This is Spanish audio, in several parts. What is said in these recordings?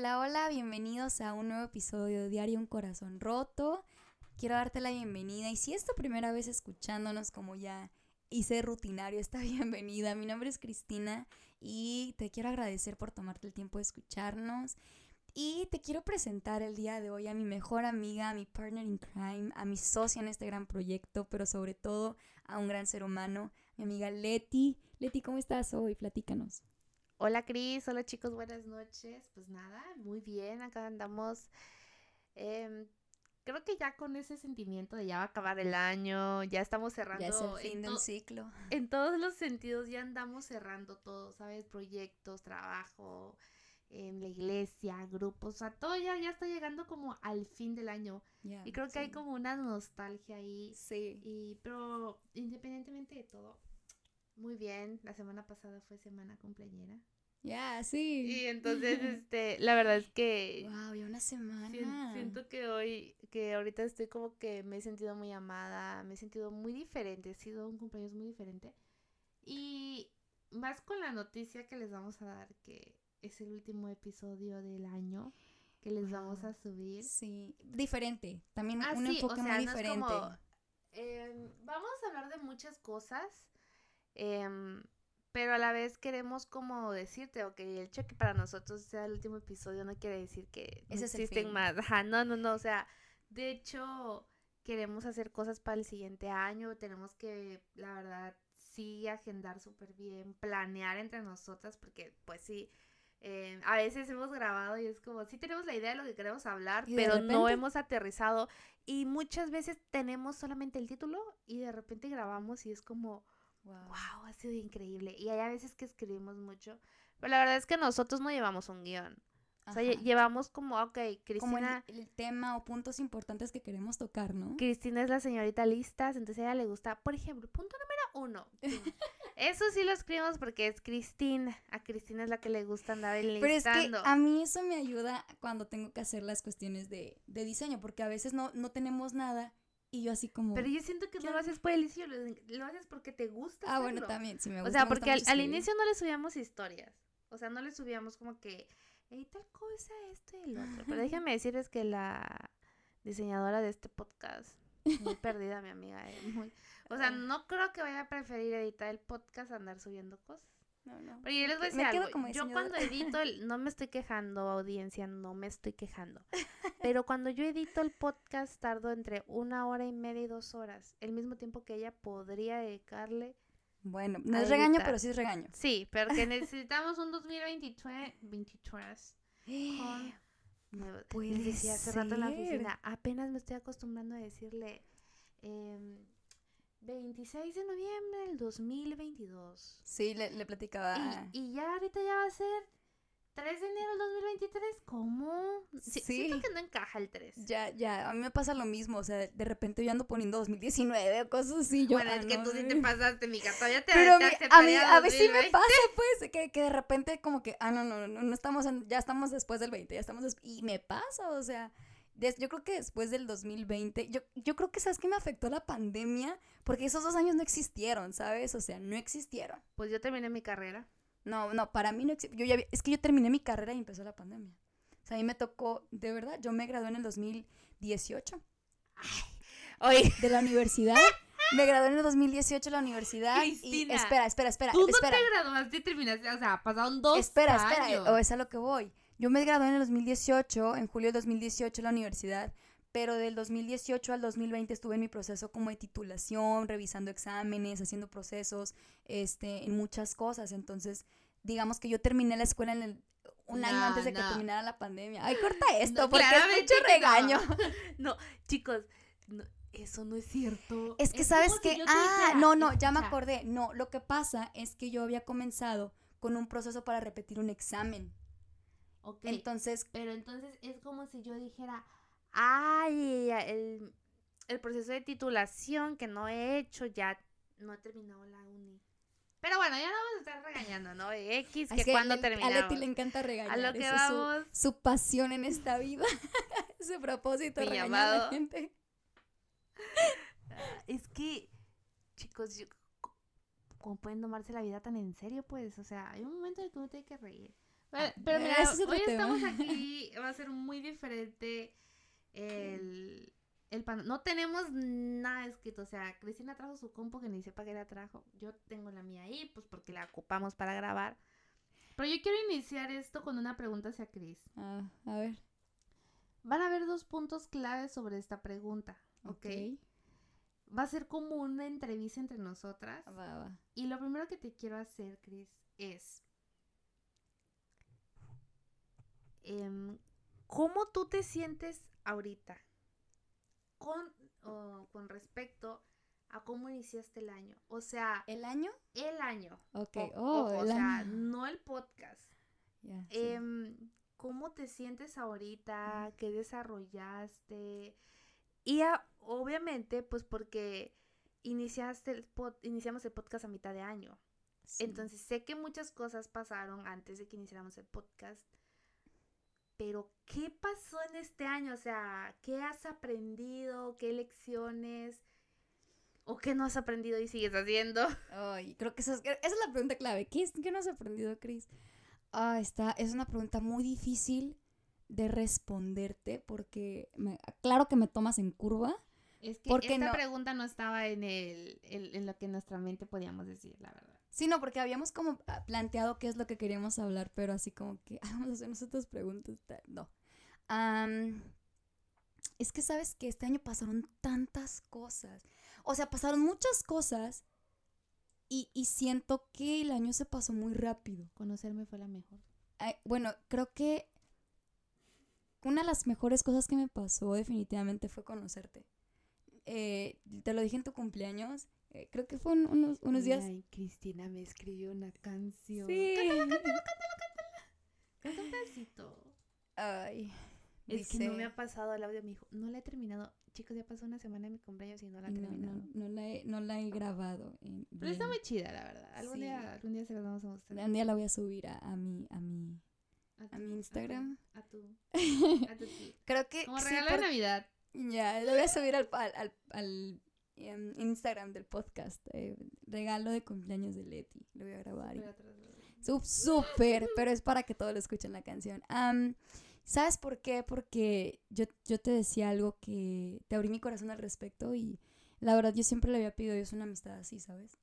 Hola, hola, bienvenidos a un nuevo episodio de Diario Un Corazón Roto. Quiero darte la bienvenida y si es tu primera vez escuchándonos como ya hice rutinario esta bienvenida, mi nombre es Cristina y te quiero agradecer por tomarte el tiempo de escucharnos y te quiero presentar el día de hoy a mi mejor amiga, a mi partner in crime, a mi socia en este gran proyecto, pero sobre todo a un gran ser humano, mi amiga Leti. Leti, ¿cómo estás hoy? Platícanos. Hola Cris, hola chicos, buenas noches. Pues nada, muy bien, acá andamos. Em, creo que ya con ese sentimiento de ya va a acabar el año, ya estamos cerrando. Ya es el fin del ciclo. En todos los sentidos ya andamos cerrando todo, ¿sabes? Proyectos, trabajo, en la iglesia, grupos, o sea, todo ya, ya está llegando como al fin del año. y creo que hay como una nostalgia ahí. Sí. Y, pero independientemente de todo, muy bien. La semana pasada fue semana cumpleañera. Ya, sí. Y entonces, este, la verdad es que... Wow, ya una semana. Siento, que hoy, que ahorita estoy como que me he sentido muy amada, me he sentido muy diferente, ha sido un cumpleaños muy diferente. Y más con la noticia que les vamos a dar, que es el último episodio del año que les vamos a subir. Sí, diferente, también ah, un enfoque muy diferente. Em, vamos a hablar de muchas cosas Em, pero a la vez queremos como decirte, ok, el hecho que para nosotros sea el último episodio no quiere decir que no existen más. Ajá, no, no, no, o sea, de hecho queremos hacer cosas para el siguiente año, tenemos que, la verdad, sí agendar súper bien, planear entre nosotras, porque pues sí, eh, a veces hemos grabado y es como, sí tenemos la idea de lo que queremos hablar, pero no hemos aterrizado y muchas veces tenemos solamente el título y de repente grabamos y es como Wow. ha sido increíble. Y hay a veces que escribimos mucho, pero la verdad es que nosotros no llevamos un guion. O sea, llevamos como, ok, Cristina. Como el, tema o puntos importantes que queremos tocar, ¿no? Cristina es la señorita listas, entonces a ella le gusta, por ejemplo, punto número uno. eso sí lo escribimos porque es Cristina. A Cristina es la que le gusta andar enlistando. Pero es que a mí eso me ayuda cuando tengo que hacer las cuestiones de, de diseño, porque a veces no, no tenemos nada y yo así como... Pero yo siento que no lo haces por el inicio, lo, haces porque te gusta. Ah, bueno, también, sí me gusta. O sea, porque al, inicio no le subíamos historias. O sea, no le subíamos como que, hey, tal cosa, esto y el otro. Pero déjame decirles que la diseñadora de este podcast, muy perdida mi amiga, eh, muy... O sea, no creo que vaya a preferir editar el podcast a andar subiendo cosas. No, no. Pero yo les voy a decir algo. Yo cuando edito, el, no me estoy quejando, audiencia, no me estoy quejando. Pero cuando yo edito el podcast, tardo entre una hora y media y dos horas. El mismo tiempo que ella podría dedicarle. Bueno, no es regaño, pero sí es regaño. Sí, pero que necesitamos un 2023. 23 con... Pues decía hace rato en la oficina, apenas me estoy acostumbrando a decirle... Eh, 26 de noviembre del 2022. Sí, le, le platicaba. Y, ya ahorita ya va a ser 3 de enero del 2023. ¿Cómo? Sí, Siento que no encaja el 3. Ya, ya, a mí me pasa lo mismo. O sea, de repente yo ando poniendo 2019 o cosas así. Yo, bueno, es que tú sí te pasaste, mija. Todavía te Pero a mí, a veces sí me pasa, pues, que, que de repente como que, ah, no, no, no, no estamos, ya estamos después del 20, ya estamos, y me pasa, o sea yo creo que después del 2020, yo, yo creo que, ¿sabes qué me afectó la pandemia? Porque esos dos años no existieron, ¿sabes? O sea, no existieron. Pues yo terminé mi carrera. No, no, para mí no yo ya, Es que yo terminé mi carrera y empezó la pandemia. O sea, a mí me tocó, de verdad, yo me gradué en el 2018. Ay, De la universidad. Me gradué en el 2018 de la universidad. Y, espera, espera, espera. Tú no te graduaste y terminaste, o sea, pasaron dos espera, años. Espera, espera, o es a lo que voy. Yo me gradué en el 2018, en julio de 2018 en la universidad, pero del 2018 al 2020 estuve en mi proceso como de titulación, revisando exámenes, haciendo procesos, este, en muchas cosas. Entonces, digamos que yo terminé la escuela en el, un año antes de que terminara la pandemia. Ay, corta esto, porque es mucho regaño. No, chicos, eso no es cierto. Es que sabes que, ah, no, no, ya me acordé. No, lo que pasa es que yo había comenzado con un proceso para repetir un examen. Ok. Entonces. Pero entonces es como si yo dijera, ay, el, el proceso de titulación que no he hecho, ya no he terminado la uni. Pero bueno, ya no vamos a estar regañando, ¿no? X, que, cuando terminamos. A Leti le encanta regañar. A lo que vamos. su, pasión en esta vida. su propósito, regañar a la gente. es que, chicos, ¿cómo pueden tomarse la vida tan en serio? Pues, o sea, hay un momento en el que uno tiene que reír. Ah, pero mira, hoy estamos aquí, va a ser muy diferente el, el pan. No tenemos nada escrito, o sea, Cristina trajo su compu que ni sepa que la trajo. Yo tengo la mía ahí, pues porque la ocupamos para grabar. Pero yo quiero iniciar esto con una pregunta hacia Cris. Ah, a ver. Van a haber dos puntos claves sobre esta pregunta, ¿ok? Va a ser como una entrevista entre nosotras. Va, va. Y lo primero que te quiero hacer, Cris, es... Em, ¿Cómo tú te sientes ahorita con, con respecto a cómo iniciaste el año? O sea... ¿El año? El año. Ok, oh, o sea, no el podcast. Em, ¿Cómo te sientes ahorita? ¿Qué desarrollaste? Y obviamente, pues porque iniciaste el iniciamos el podcast a mitad de año. Entonces sé que muchas cosas pasaron antes de que iniciáramos el podcast. Pero, ¿qué pasó en este año? O sea, ¿qué has aprendido? ¿Qué lecciones? ¿O qué no has aprendido y sigues haciendo? Ay, creo que esa es, esa es la pregunta clave. ¿Qué, ¿Qué no has aprendido, Cris? Ah, está, es una pregunta muy difícil de responderte porque claro que me tomas en curva. Es que porque esta pregunta no estaba en, el, en, lo que nuestra mente podíamos decir, la verdad. Sí, no, porque habíamos como ah, planteado qué es lo que queríamos hablar, pero así como que vamos a hacernos otras preguntas. No. es que sabes que este año pasaron tantas cosas. O sea, pasaron muchas cosas y, y, siento que el año se pasó muy rápido. Conocerme fue la mejor. bueno, creo que una de las mejores cosas que me pasó definitivamente fue conocerte. Eh, te lo dije en tu cumpleaños. Eh, creo que fue unos, unos días. Ay, Cristina me escribió una canción. Sí. Cántala, cántala, cántala, cántala. un pedacito. Ay. Es que no me ha pasado el audio, me dijo, no la he terminado. Chicos, ya pasó una semana de mi cumpleaños y no la he terminado. No, no, la, he, no la he grabado. Pero está muy chida, la verdad. Algún, día, algún día se la vamos a mostrar. Un día la voy a subir a, a mi, a mi, a, mi Instagram. A tu, a tu, Creo que... Como regalo de Navidad. Ya, lo voy a subir al, al, al, em, Instagram del podcast. Eh, regalo de cumpleaños de Leti. Lo voy a grabar. Súper, pero es para que todos lo escuchen la canción. ¿Sabes por qué? Porque yo, yo te decía algo que te abrí mi corazón al respecto y la verdad yo siempre le había pedido a Dios una amistad así, ¿sabes?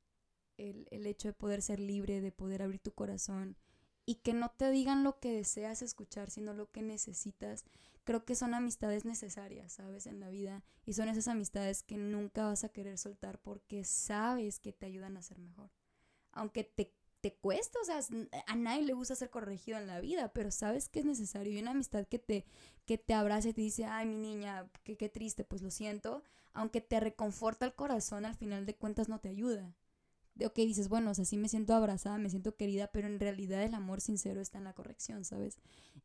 El, el hecho de poder ser libre, de poder abrir tu corazón y que no te digan lo que deseas escuchar, sino lo que necesitas. Creo que son amistades necesarias, ¿sabes? En la vida. Y son esas amistades que nunca vas a querer soltar porque sabes que te ayudan a ser mejor. Aunque te te cuesta, o sea, a nadie le gusta ser corregido en la vida, pero sabes que es necesario. Y una amistad que te, que te abrace y te dice, ay, mi niña, qué, qué triste, pues lo siento, aunque te reconforta el corazón, al final de cuentas no te ayuda. De, ok, dices, bueno, o sea, sí me siento abrazada, me siento querida, pero en realidad el amor sincero está en la corrección, ¿sabes?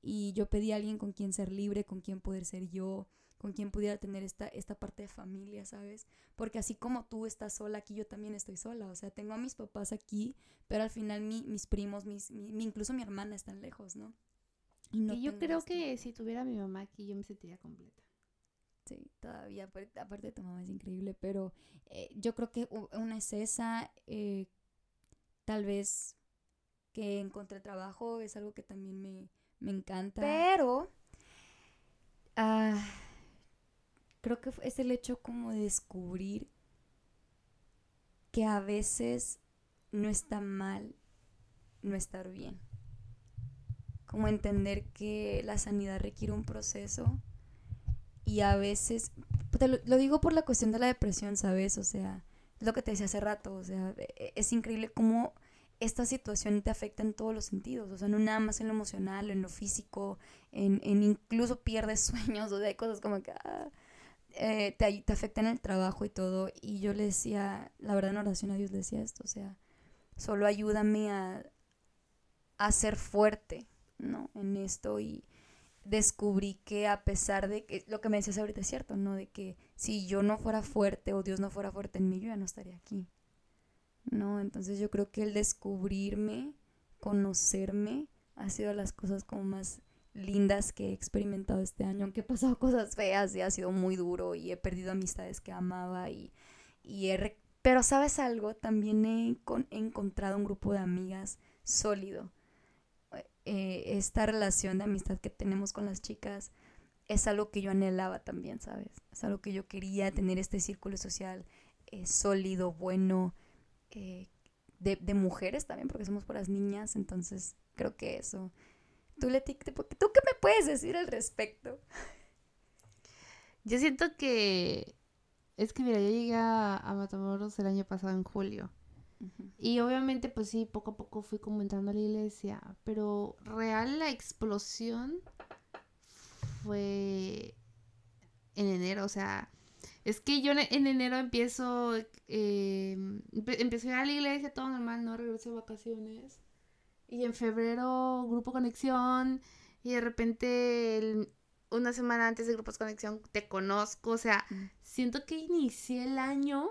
Y yo pedí a alguien con quien ser libre, con quien poder ser yo, con quien pudiera tener esta, esta parte de familia, ¿sabes? Porque así como tú estás sola aquí, yo también estoy sola. O sea, tengo a mis papás aquí, pero al final mis primos, mis, incluso mi hermana están lejos, ¿no? Y yo creo que si tuviera a mi mamá aquí, yo me sentiría completa. Sí, todavía, aparte tu mamá es increíble, pero eh, yo creo que una es esa, eh, tal vez que encontré trabajo es algo que también me, me encanta. Pero... Ah, creo que es el hecho como de descubrir que a veces no está mal no estar bien. Como entender que la sanidad requiere un proceso y a veces, lo, lo, digo por la cuestión de la depresión, ¿sabes? O sea, es lo que te decía hace rato, o sea, e, e, es increíble cómo esta situación te afecta en todos los sentidos, o sea, no nada más en lo emocional, en lo físico, en, en incluso pierdes sueños, o sea, hay cosas como que... Ah, eh, te, te, afecta en el trabajo y todo. Y yo le decía, la verdad en oración a Dios le decía esto, o sea, solo ayúdame a, a ser fuerte, ¿no? En esto y descubrí que a pesar de que lo que me decías ahorita es cierto, ¿no? De que si yo no fuera fuerte o Dios no fuera fuerte en mí, yo ya no estaría aquí, ¿no? Entonces yo creo que el descubrirme, conocerme, ha sido las cosas como más lindas que he experimentado este año, aunque he pasado cosas feas y ha sido muy duro y he perdido amistades que amaba y, y he... Pero sabes algo, también he, encontrado un grupo de amigas sólido. Eh, esta relación de amistad que tenemos con las chicas es algo que yo anhelaba también, ¿sabes? Es algo que yo quería tener este círculo social eh, sólido, bueno, eh, de, de, mujeres también, porque somos las niñas, entonces creo que eso. ¿Tú, Leti, ¿tú qué me puedes decir al respecto? Yo siento que es que mira, yo llegué a, Matamoros el año pasado en julio. Y obviamente, pues sí, poco a poco fui como entrando a la iglesia. Pero real la explosión fue en enero. O sea, es que yo en enero empiezo, eh, empecé a ir a la iglesia, todo normal, no regreso de vacaciones. Y en febrero, Grupo Conexión. Y de repente, una semana antes de Grupos Conexión, te conozco. O sea, siento que inicié el año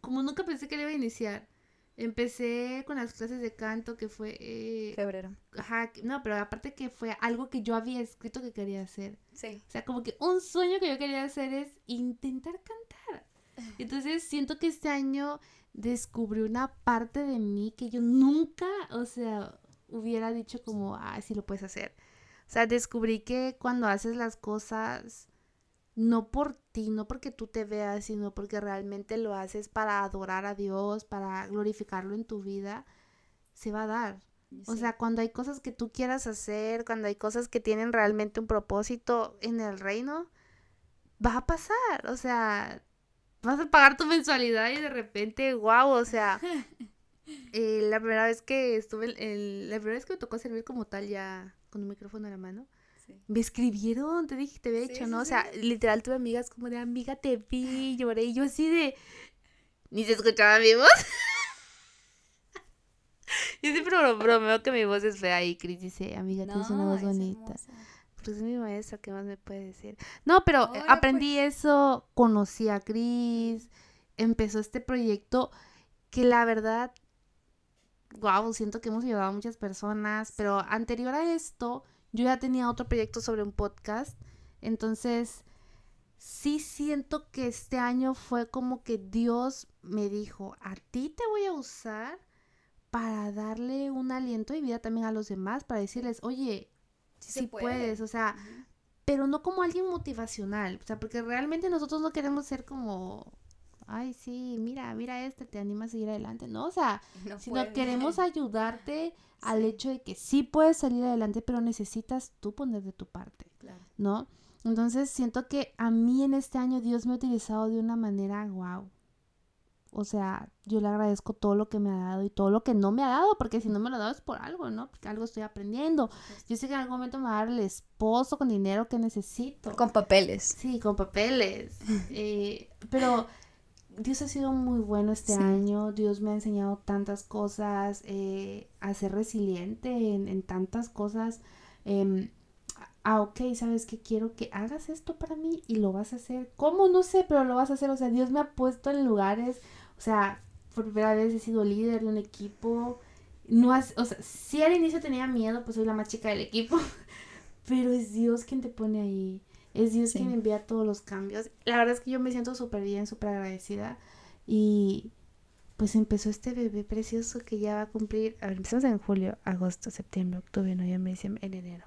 como nunca pensé que le iba a iniciar. Empecé con las clases de canto que fue... Eh, Febrero. Ajá, no, pero aparte que fue algo que yo había escrito que quería hacer. Sí. O sea, como que un sueño que yo quería hacer es intentar cantar. Entonces siento que este año descubrí una parte de mí que yo nunca, o sea, hubiera dicho como, ah, sí lo puedes hacer. O sea, descubrí que cuando haces las cosas no por ti, no porque tú te veas, sino porque realmente lo haces para adorar a Dios, para glorificarlo en tu vida, se va a dar. O sea, cuando hay cosas que tú quieras hacer, cuando hay cosas que tienen realmente un propósito en el reino, va a pasar. O sea, vas a pagar tu mensualidad y de repente, wow, o sea, eh, la primera vez que estuve, la primera vez que me tocó servir como tal ya con un micrófono en la mano, me escribieron, te dije, te había dicho, ¿no? o sea, literal tuve amigas como de amiga, te vi, lloré, y yo así de. Ni se escuchaba mi voz. yo siempre bromeo que mi voz es fea y Chris dice, amiga, tienes una voz bonita. Pues es mi maestra, ¿qué más me puede decir? No, pero aprendí pues. eso, conocí a Chris, empezó este proyecto que la verdad, wow, siento que hemos ayudado a muchas personas, pero anterior a esto yo ya tenía otro proyecto sobre un podcast. Entonces, sí siento que este año fue como que Dios me dijo, a ti te voy a usar para darle un aliento de vida también a los demás, para decirles, oye, sí, puedes, o sea, pero no como alguien motivacional, o sea, porque realmente nosotros no queremos ser como, ay, sí, mira, mira este, te anima a seguir adelante, no, o sea, sino queremos ayudarte al hecho de que sí puedes salir adelante, pero necesitas tú poner de tu parte, ¿no? Entonces siento que a mí en este año Dios me ha utilizado de una manera wow. O sea, yo le agradezco todo lo que me ha dado y todo lo que no me ha dado, porque si no me lo ha dado es por algo, ¿no? Porque algo estoy aprendiendo. Yo sé que en algún momento me va a dar el esposo con dinero que necesito. Con papeles. Sí, con papeles. eh, pero Dios ha sido muy bueno este año, Dios me ha enseñado tantas cosas, eh, a ser resiliente en, tantas cosas. Eh, ah, ok, ¿sabes qué? Quiero que hagas esto para mí y lo vas a hacer. ¿Cómo? No sé, pero lo vas a hacer. O sea, Dios me ha puesto en lugares, o sea, por primera vez he sido líder de un equipo. No has, o sea, si al inicio tenía miedo, pues soy la más chica del equipo, pero es Dios quien te pone ahí. Es Dios quien envía todos los cambios. La verdad es que yo me siento súper bien, súper agradecida. Y pues empezó este bebé precioso que ya va a cumplir. A ver, empezamos en julio, agosto, septiembre, octubre, noviembre, diciembre, en enero.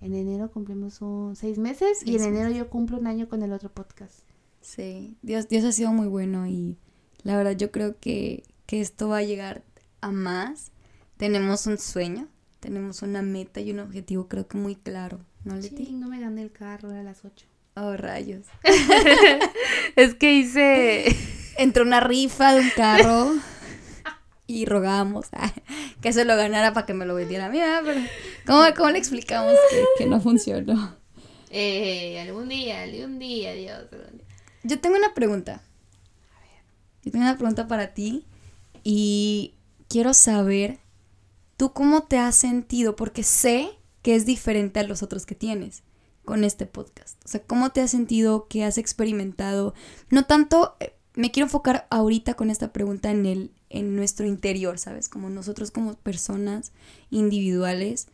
En enero cumplimos un seis meses y en enero yo cumplo un año con el otro podcast. Sí, Dios, Dios ha sido muy bueno y la verdad yo creo que, que esto va a llegar a más. Tenemos un sueño, tenemos una meta y un objetivo creo que muy claro ¿No, Leti? Sí, no me gané el carro, era a las 8. Oh, rayos. es que hice... Entró una rifa de un carro y rogamos que se lo ganara para que me lo vendiera a mí, pero ¿cómo, le explicamos que, no funcionó? Eh, algún día, algún día, Dios. Yo tengo una pregunta. A ver. Yo tengo una pregunta para ti y quiero saber tú cómo te has sentido, porque sé que es diferente a los otros que tienes con este podcast? O sea, ¿cómo te has sentido? ¿Qué has experimentado? No tanto, eh, me quiero enfocar ahorita con esta pregunta en, el, en nuestro interior, ¿sabes? Como nosotros como personas individuales.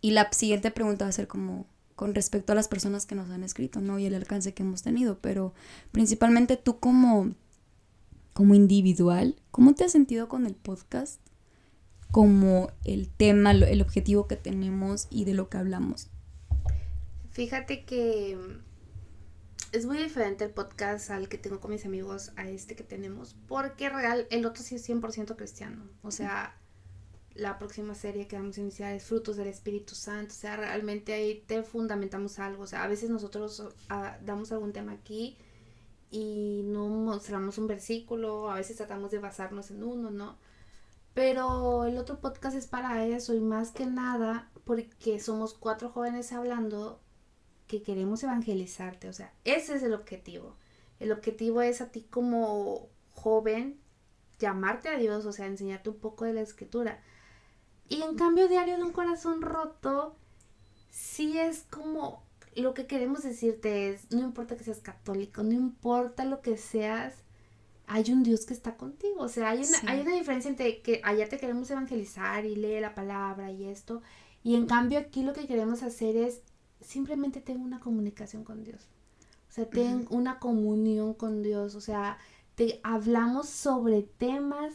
Y la siguiente pregunta va a ser como con respecto a las personas que nos han escrito, ¿no? Y el alcance que hemos tenido, pero principalmente tú como, como individual, ¿cómo te has sentido con el podcast? Como el tema, el objetivo que tenemos y de lo que hablamos. Fíjate que es muy diferente el podcast al que tengo con mis amigos a este que tenemos, porque real, el otro sí es 100% cristiano. O sea, la próxima serie que vamos a iniciar es Frutos del Espíritu Santo. O sea, realmente ahí te fundamentamos algo. O sea, a veces nosotros damos algún tema aquí y no mostramos un versículo, a veces tratamos de basarnos en uno, ¿no? Pero el otro podcast es para eso y más que nada porque somos cuatro jóvenes hablando que queremos evangelizarte, o sea, ese es el objetivo. El objetivo es a ti como joven llamarte a Dios, o sea, enseñarte un poco de la escritura. Y en cambio, Diario de un Corazón Roto, sí es como lo que queremos decirte es, no importa que seas católico, no importa lo que seas, hay un Dios que está contigo. O sea, hay una, hay una diferencia entre que allá te queremos evangelizar y lee la palabra y esto. Y en cambio aquí lo que queremos hacer es simplemente tengo una comunicación con Dios. O sea, ten una comunión con Dios. O sea, te hablamos sobre temas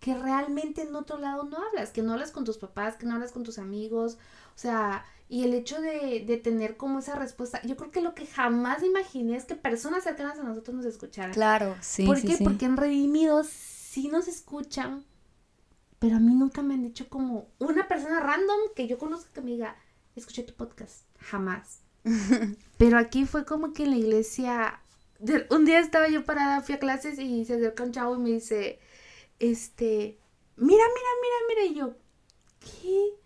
que realmente en otro lado no hablas, que no hablas con tus papás, que no hablas con tus amigos. O sea, y el hecho de, de tener como esa respuesta, yo creo que lo que jamás imaginé es que personas cercanas a nosotros nos escucharan. Claro, sí. ¿Por qué? Porque en Redimidos sí nos escuchan, pero a mí nunca me han dicho como una persona random que yo conozco que me diga, escuché tu podcast. Jamás. pero aquí fue como que en la iglesia, un día estaba yo parada, fui a clases y se acerca un chavo y me dice, este, mira, mira, mira, mira, y yo, ¿qué?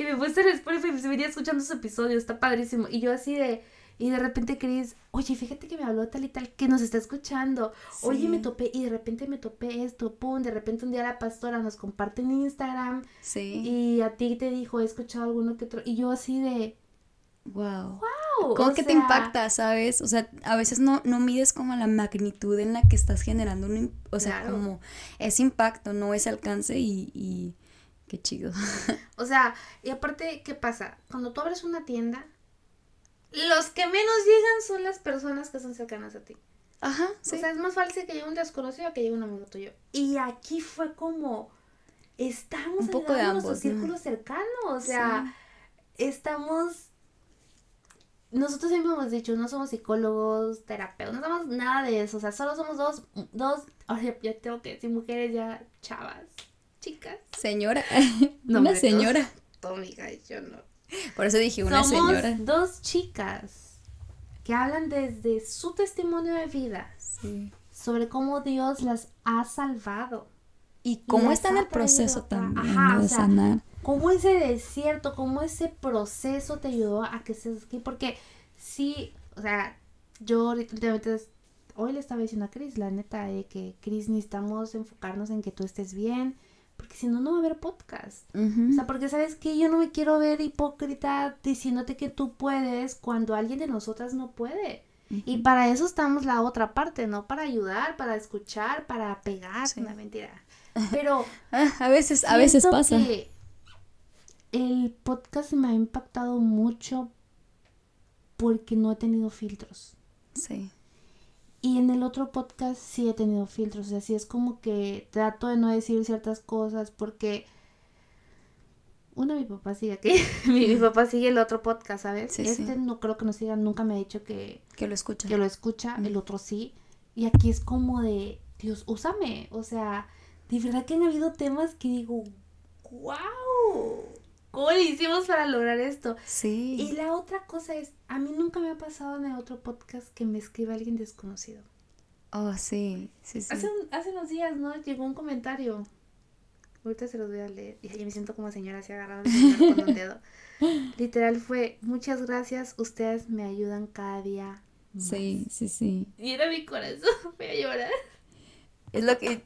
Y me puse en Spotify y se venía escuchando su episodio, está padrísimo. Y yo así de, y de repente Cris, oye, fíjate que me habló tal y tal, que nos está escuchando. Oye, me topé, y de repente me topé esto, pum, de repente un día la pastora nos comparte en Instagram. Sí. Y a ti te dijo, he escuchado alguno que otro. Y yo así de, wow. Wow. ¿Cómo que te impacta, sabes? O sea, a veces no, no mides como la magnitud en la que estás generando un, o sea, como ese impacto, no ese alcance y Qué chido. o sea, y aparte, ¿qué pasa? Cuando tú abres una tienda, los que menos llegan son las personas que son cercanas a ti. Ajá, sí. O sea, es más fácil que llegue un desconocido que llegue un amigo tuyo. Y aquí fue como, estamos un poco de ambos, círculo cercano, o sea, estamos nosotros siempre hemos dicho, no somos psicólogos, terapeutas, no somos nada de eso, o sea, solo somos dos, dos, ahora ya tengo que decir mujeres ya chavas, chicas. Señora. una señora. yo no. Por eso dije una Somos Dos chicas que hablan desde su testimonio de vida sobre cómo Dios las ha salvado. Y cómo está en el proceso también de sanar. Cómo ese desierto, cómo ese proceso te ayudó a que estés aquí. Porque sí, o sea, yo últimamente hoy le estaba diciendo a Cris, la neta, de que Cris necesitamos enfocarnos en que tú estés bien, porque si no, no va a haber podcast. O sea, porque sabes que yo no me quiero ver hipócrita diciéndote que tú puedes cuando alguien de nosotras no puede. Y para eso estamos la otra parte, ¿no? Para ayudar, para escuchar, para pegar, una mentira. Pero a veces, a veces pasa. el podcast me ha impactado mucho porque no he tenido filtros. Sí. Y en el otro podcast sí he tenido filtros, o sea, sí es como que trato de no decir ciertas cosas porque... Uno, mi papá sigue aquí, mi, papá sigue el otro podcast, ¿sabes? este no creo que nos siga, nunca me ha dicho que... Que lo escucha. Que lo escucha, el otro sí. Y aquí es como de, Dios, úsame. O sea, de verdad que han habido temas que digo, wow, ¿cómo le hicimos para lograr esto? Sí. Y la otra cosa es, a mí nunca me ha pasado en el otro podcast que me escriba alguien desconocido. Oh, sí, sí, sí. Hace, hace unos días, ¿no? Llegó un comentario. Ahorita se los voy a leer. Y me siento como señora así agarrada con un dedo. Literal fue, muchas gracias, ustedes me ayudan cada día. Sí, sí, sí. Y era mi corazón, voy a llorar. Es lo que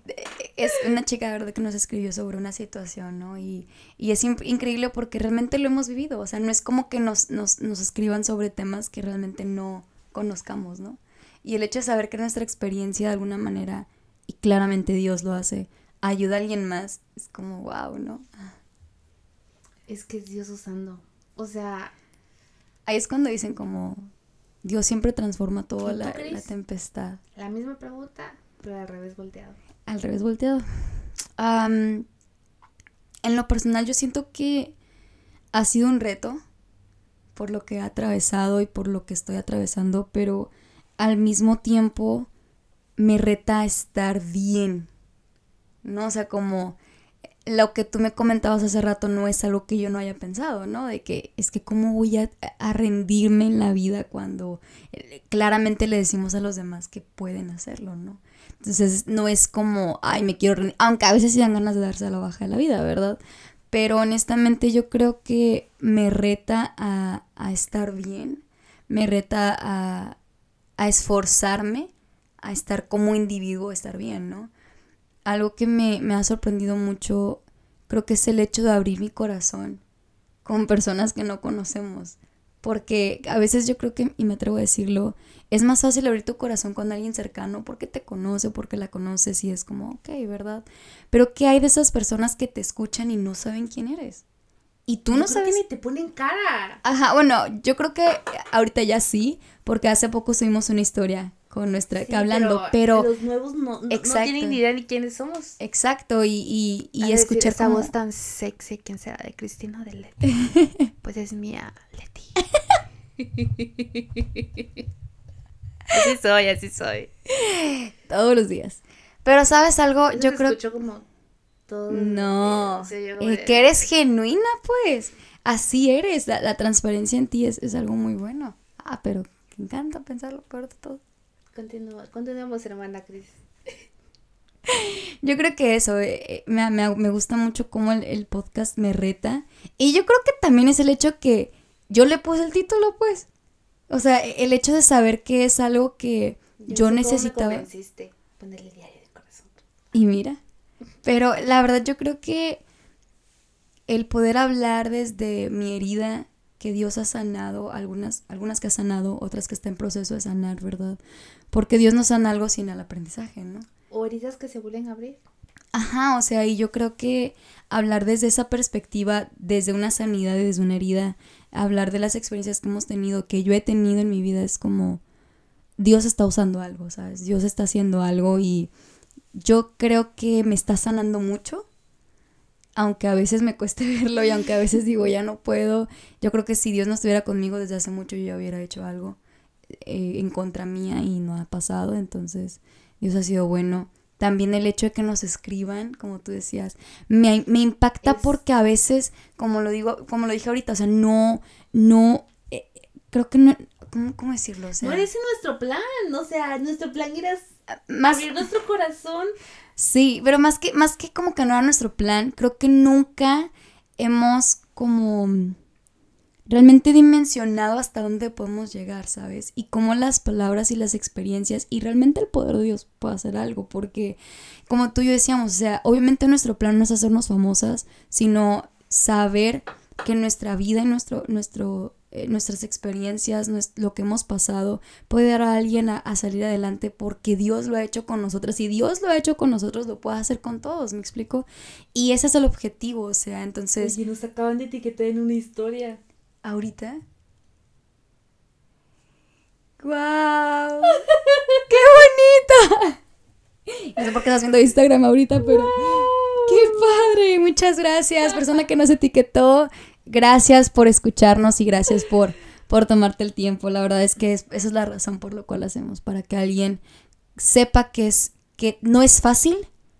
es una chica, ¿verdad? Que nos escribió sobre una situación, ¿no? Y, y es increíble porque realmente lo hemos vivido. O sea, no es como que nos, nos, nos escriban sobre temas que realmente no conozcamos, ¿no? Y el hecho de saber que nuestra experiencia de alguna manera, y claramente Dios lo hace, ayuda a alguien más, es como wow, ¿no? Es que es Dios usando. O sea. Ahí es cuando dicen como Dios siempre transforma toda la, la tempestad. La misma pregunta, pero al revés volteado. Al revés volteado. en lo personal yo siento que ha sido un reto por lo que he atravesado y por lo que estoy atravesando, pero al mismo tiempo me reta a estar bien. ¿No? O sea, como lo que tú me comentabas hace rato no es algo que yo no haya pensado, ¿no? De que es que cómo voy a, rendirme en la vida cuando eh, claramente le decimos a los demás que pueden hacerlo, ¿no? Entonces no es como, ay, me quiero rendir, aunque a veces sí dan ganas de darse a la baja de la vida, ¿verdad? Pero honestamente yo creo que me reta a, a estar bien, me reta a, a esforzarme, a estar como individuo, a estar bien, ¿no? algo que me, ha sorprendido mucho, creo que es el hecho de abrir mi corazón con personas que no conocemos. Porque a veces yo creo que, y me atrevo a decirlo, es más fácil abrir tu corazón con alguien cercano porque te conoce, porque la conoces y es como, ok, ¿verdad? Pero ¿qué hay de esas personas que te escuchan y no saben quién eres? Y tú no sabes. Que ni te ponen cara. Ajá, bueno, yo creo que ahorita ya sí, porque hace poco subimos una historia con nuestra que hablando, pero, los nuevos no, no, tienen ni idea ni quiénes somos. Exacto, y, y, escuchar esa voz tan sexy, quien sea de Cristina o de Leti. pues es mía, Leti. así soy, así soy. Todos los días. Pero sabes algo, yo creo escucho como todo No, eh, que eres genuina, pues. Así eres, la, la transparencia en ti es, es algo muy bueno. Ah, pero me encanta pensarlo peor de todo. Continúa, continuamos, hermana Cris. Yo creo que eso, eh, eh, me, me, gusta mucho cómo el, podcast me reta. Y yo creo que también es el hecho que yo le puse el título, pues. O sea, e, el hecho de saber que es algo que yo, necesitaba. ponerle diario de corazón. Y mira. Pero la verdad yo creo que el poder hablar desde mi herida que Dios ha sanado, algunas, algunas que ha sanado, otras que está en proceso de sanar, ¿verdad? Porque Dios no sana algo sin el aprendizaje, ¿no? O heridas que se vuelven a abrir. Ajá, o sea, y yo creo que hablar desde esa perspectiva, desde una sanidad y desde una herida, hablar de las experiencias que hemos tenido, que yo he tenido en mi vida, es como Dios está usando algo, ¿sabes? Dios está haciendo algo y yo creo que me está sanando mucho, aunque a veces me cueste verlo y aunque a veces digo ya no puedo, yo creo que si Dios no estuviera conmigo desde hace mucho yo ya hubiera hecho algo. Eh, en contra mía y no ha pasado, entonces Dios ha sido bueno. También el hecho de que nos escriban, como tú decías, me, me impacta porque a veces, como lo digo, como lo dije ahorita, o sea, no, no, eh, creo que no, ¿cómo, decirlo? O sea, no es nuestro plan, o sea, nuestro plan era más, abrir nuestro corazón. Sí, pero más que, más que como que no era nuestro plan, creo que nunca hemos como realmente dimensionado hasta dónde podemos llegar, ¿sabes? Y cómo las palabras y las experiencias y realmente el poder de Dios puede hacer algo, porque como tú y yo decíamos, o sea, obviamente nuestro plan no es hacernos famosas, sino saber que nuestra vida y nuestro, nuestro, eh, nuestras experiencias, lo que hemos pasado, puede dar a alguien a, salir adelante porque Dios lo ha hecho con nosotros. Y Dios lo ha hecho con nosotros, lo puede hacer con todos, ¿me explico? Y ese es el objetivo, o sea, entonces... Y nos acaban de etiquetar en una historia ahorita. ¡Guau! ¡Qué bonita! No sé por qué estás haciendo Instagram ahorita, pero. ¡Qué padre! Muchas gracias, persona que nos etiquetó. Gracias por escucharnos y gracias por, por tomarte el tiempo. La verdad es que esa es la razón por la cual hacemos, para que alguien sepa que, es, que no es fácil,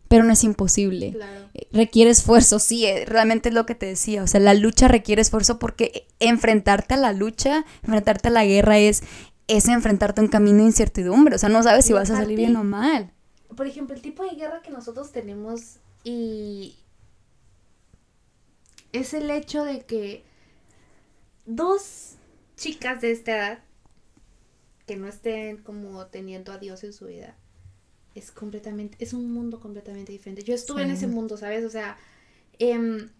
pero no es imposible. Eh, requiere esfuerzo, sí, eh, realmente es lo que te decía, o sea, la lucha requiere esfuerzo porque enfrentarte a la lucha, enfrentarte a la guerra es, es enfrentarte a un camino de incertidumbre, o sea, no sabes si vas a salir bien o mal. Por ejemplo, el tipo de guerra que nosotros tenemos y es el hecho de que dos chicas de esta edad que no estén como teniendo a Dios en su vida es completamente, es un mundo completamente diferente. Yo estuve en ese mundo, ¿sabes? O sea, em,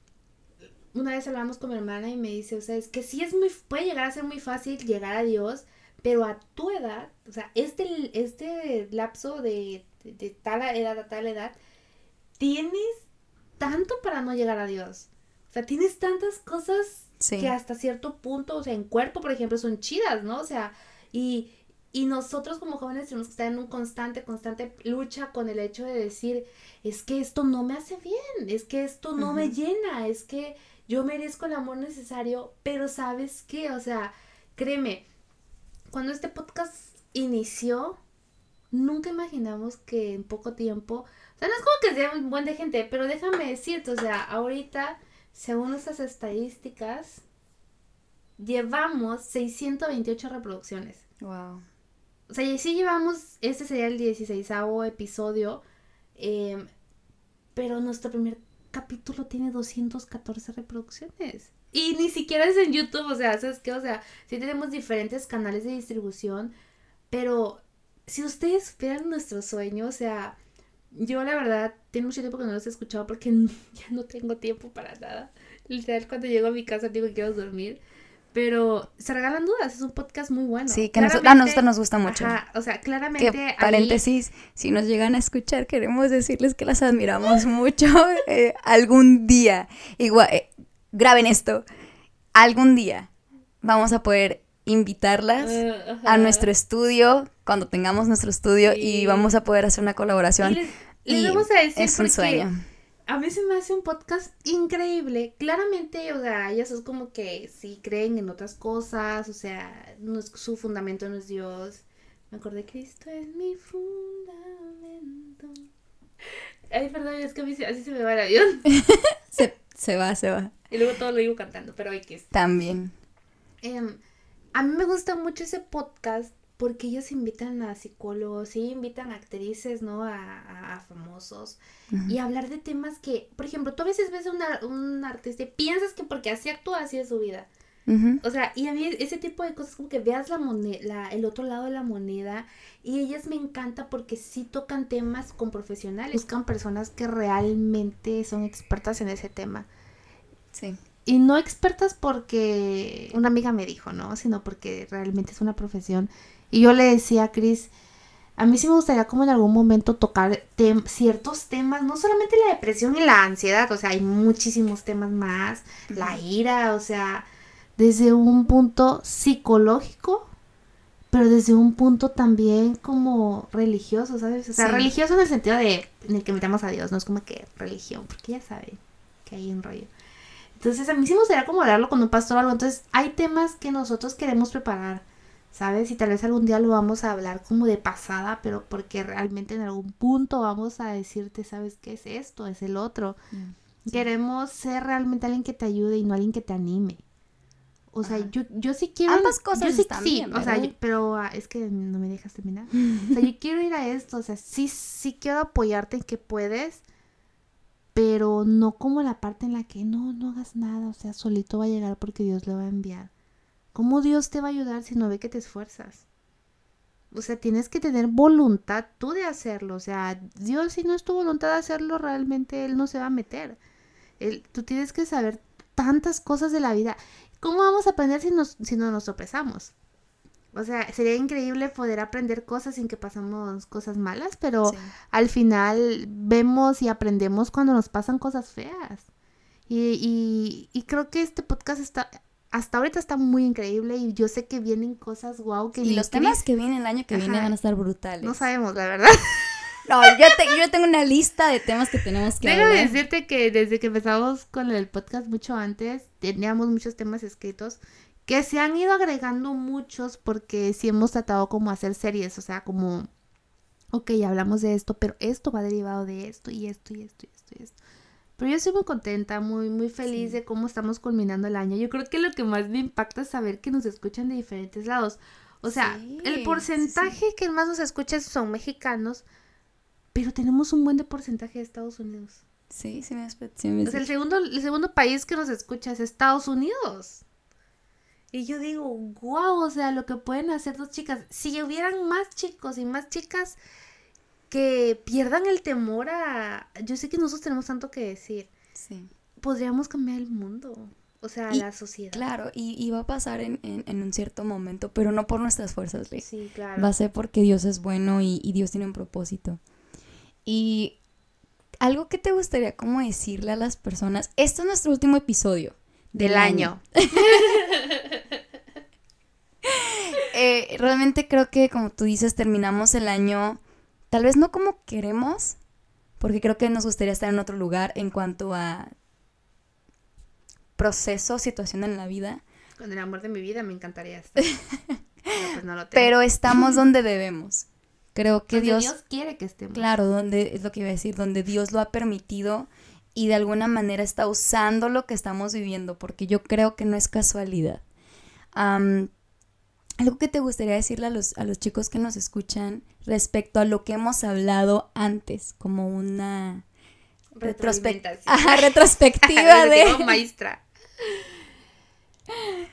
una vez hablamos con mi hermana y me dice, o sea, es que sí es muy, puede llegar a ser muy fácil llegar a Dios, pero a tu edad, o sea, este, este lapso de, de, tal edad a tal edad, tienes tanto para no llegar a Dios. O sea, tienes tantas cosas que hasta cierto punto, o sea, en cuerpo, por ejemplo, son chidas, ¿no? O sea, y, Y nosotros como jóvenes tenemos que estar en un constante, constante lucha con el hecho de decir, es que esto no me hace bien, es que esto no me llena, es que yo merezco el amor necesario, pero ¿sabes qué? O sea, créeme, cuando este podcast inició, nunca imaginamos que en poco tiempo, o sea, no es como que sea un buen de gente, pero déjame decirte, o sea, ahorita, según nuestras estadísticas, llevamos 628 reproducciones. Wow. O sea, y sí llevamos, este sería el 16 episodio, em, pero nuestro primer capítulo tiene 214 reproducciones. Y ni siquiera es en YouTube, o sea, ¿sabes qué? O sea, sí tenemos diferentes canales de distribución, pero si ustedes esperan nuestro sueño, o sea, yo la verdad tengo mucho tiempo que no los he escuchado porque ya no tengo tiempo para nada. Literal, cuando llego a mi casa digo que quiero dormir. Pero se regalan dudas, es un podcast muy bueno. Sí, que a nosotros nos gusta mucho. o sea, claramente. Que, paréntesis, si nos llegan a escuchar, queremos decirles que las admiramos mucho eh, algún día. Igual, eh, graben esto. Algún día vamos a poder invitarlas uh, a nuestro estudio cuando tengamos nuestro estudio y vamos a poder hacer una colaboración. Y vamos a decir es un sueño a mí se me hace un podcast increíble. Claramente, o sea, ellas es como que sí creen en otras cosas, o sea, no es, su fundamento no es Dios. Me acordé, Cristo es mi fundamento. Ay, perdón, es que a mí así se me va el avión. se, se va, se va. Y luego todo lo digo cantando, pero hay que... También. Em, a mí me gusta mucho ese podcast porque ellos invitan a psicólogos, sí, invitan a actrices, ¿no? A, a, famosos. Y hablar de temas que, por ejemplo, tú a veces ves a una, un artista y piensas que porque así actúa, así es su vida. O sea, y a mí ese tipo de cosas como que veas la moneda, el otro lado de la moneda y ellas me encanta porque sí tocan temas con profesionales, buscan personas que realmente son expertas en ese tema. Sí. Y no expertas porque una amiga me dijo, ¿no? Sino porque realmente es una profesión y yo le decía a Cris, a mí sí me gustaría como en algún momento tocar ciertos temas, no solamente la depresión y la ansiedad, o sea, hay muchísimos temas más, la ira, o sea, desde un punto psicológico, pero desde un punto también como religioso, ¿sabes? O sea, religioso en el sentido de en el que metamos a Dios, no es como que religión, porque ya sabe que hay un rollo. Entonces, a mí sí me gustaría como hablarlo con un pastor o algo. Entonces, hay temas que nosotros queremos preparar ¿sabes? Y tal vez algún día lo vamos a hablar como de pasada, pero porque realmente en algún punto vamos a decirte, ¿sabes qué es esto? Es el otro. Queremos ser realmente alguien que te ayude y no alguien que te anime. O sea, yo, yo sí quiero... Ambas cosas sí, están sí, o sea, pero ah, es que no me dejas terminar. o sea, yo quiero ir a esto, o sea, sí, sí quiero apoyarte en que puedes, pero no como la parte en la que no, no hagas nada, o sea, solito va a llegar porque Dios le va a enviar. ¿Cómo Dios te va a ayudar si no ve que te esfuerzas? O sea, tienes que tener voluntad tú de hacerlo. O sea, Dios si no es tu voluntad de hacerlo, realmente Él no se va a meter. Él, tú tienes que saber tantas cosas de la vida. ¿Cómo vamos a aprender si, nos, si no nos tropezamos? O sea, sería increíble poder aprender cosas sin que pasamos cosas malas, pero al final vemos y aprendemos cuando nos pasan cosas feas. Y, y, y creo que este podcast está, hasta ahorita está muy increíble y yo sé que vienen cosas guau que... Y los temas que vienen el año que viene van a estar brutales. No sabemos, la verdad. No, yo, yo tengo una lista de temas que tenemos que Déjame decirte que desde que empezamos con el podcast mucho antes, teníamos muchos temas escritos que se han ido agregando muchos porque sí hemos tratado como hacer series, o sea, como, ok, hablamos de esto, pero esto va derivado de esto y esto y esto y esto y esto. Pero yo estoy muy contenta, muy, muy feliz de cómo estamos culminando el año. Yo creo que lo que más me impacta es saber que nos escuchan de diferentes lados. O sea, el porcentaje que más nos escucha son mexicanos, pero tenemos un buen de porcentaje de Estados Unidos. Sí, sí me, sí me O sea, el segundo, el segundo país que nos escucha es Estados Unidos. Y yo digo, wow, o sea, lo que pueden hacer dos chicas. Si hubieran más chicos y más chicas que pierdan el temor a... Yo sé que nosotros tenemos tanto que decir. Sí. Podríamos cambiar el mundo. O sea, la sociedad. Claro, y, va a pasar en, un cierto momento, pero no por nuestras fuerzas, Sí, claro. Va a ser porque Dios es bueno y, Dios tiene un propósito. Y algo que te gustaría como decirle a las personas, este es nuestro último episodio del, año. eh, realmente creo que, como tú dices, terminamos el año, tal vez no como queremos, porque creo que nos gustaría estar en otro lugar en cuanto a proceso, situación en la vida. Con el amor de mi vida me encantaría estar. Pues Pero, estamos donde debemos. Creo que Dios, Dios quiere que estemos. Claro, donde es lo que iba a decir, donde Dios lo ha permitido y de alguna manera está usando lo que estamos viviendo, porque yo creo que no es casualidad. Algo que te gustaría decirle a los, a los chicos que nos escuchan respecto a lo que hemos hablado antes, como una retrospectiva, retrospectiva de... maestra.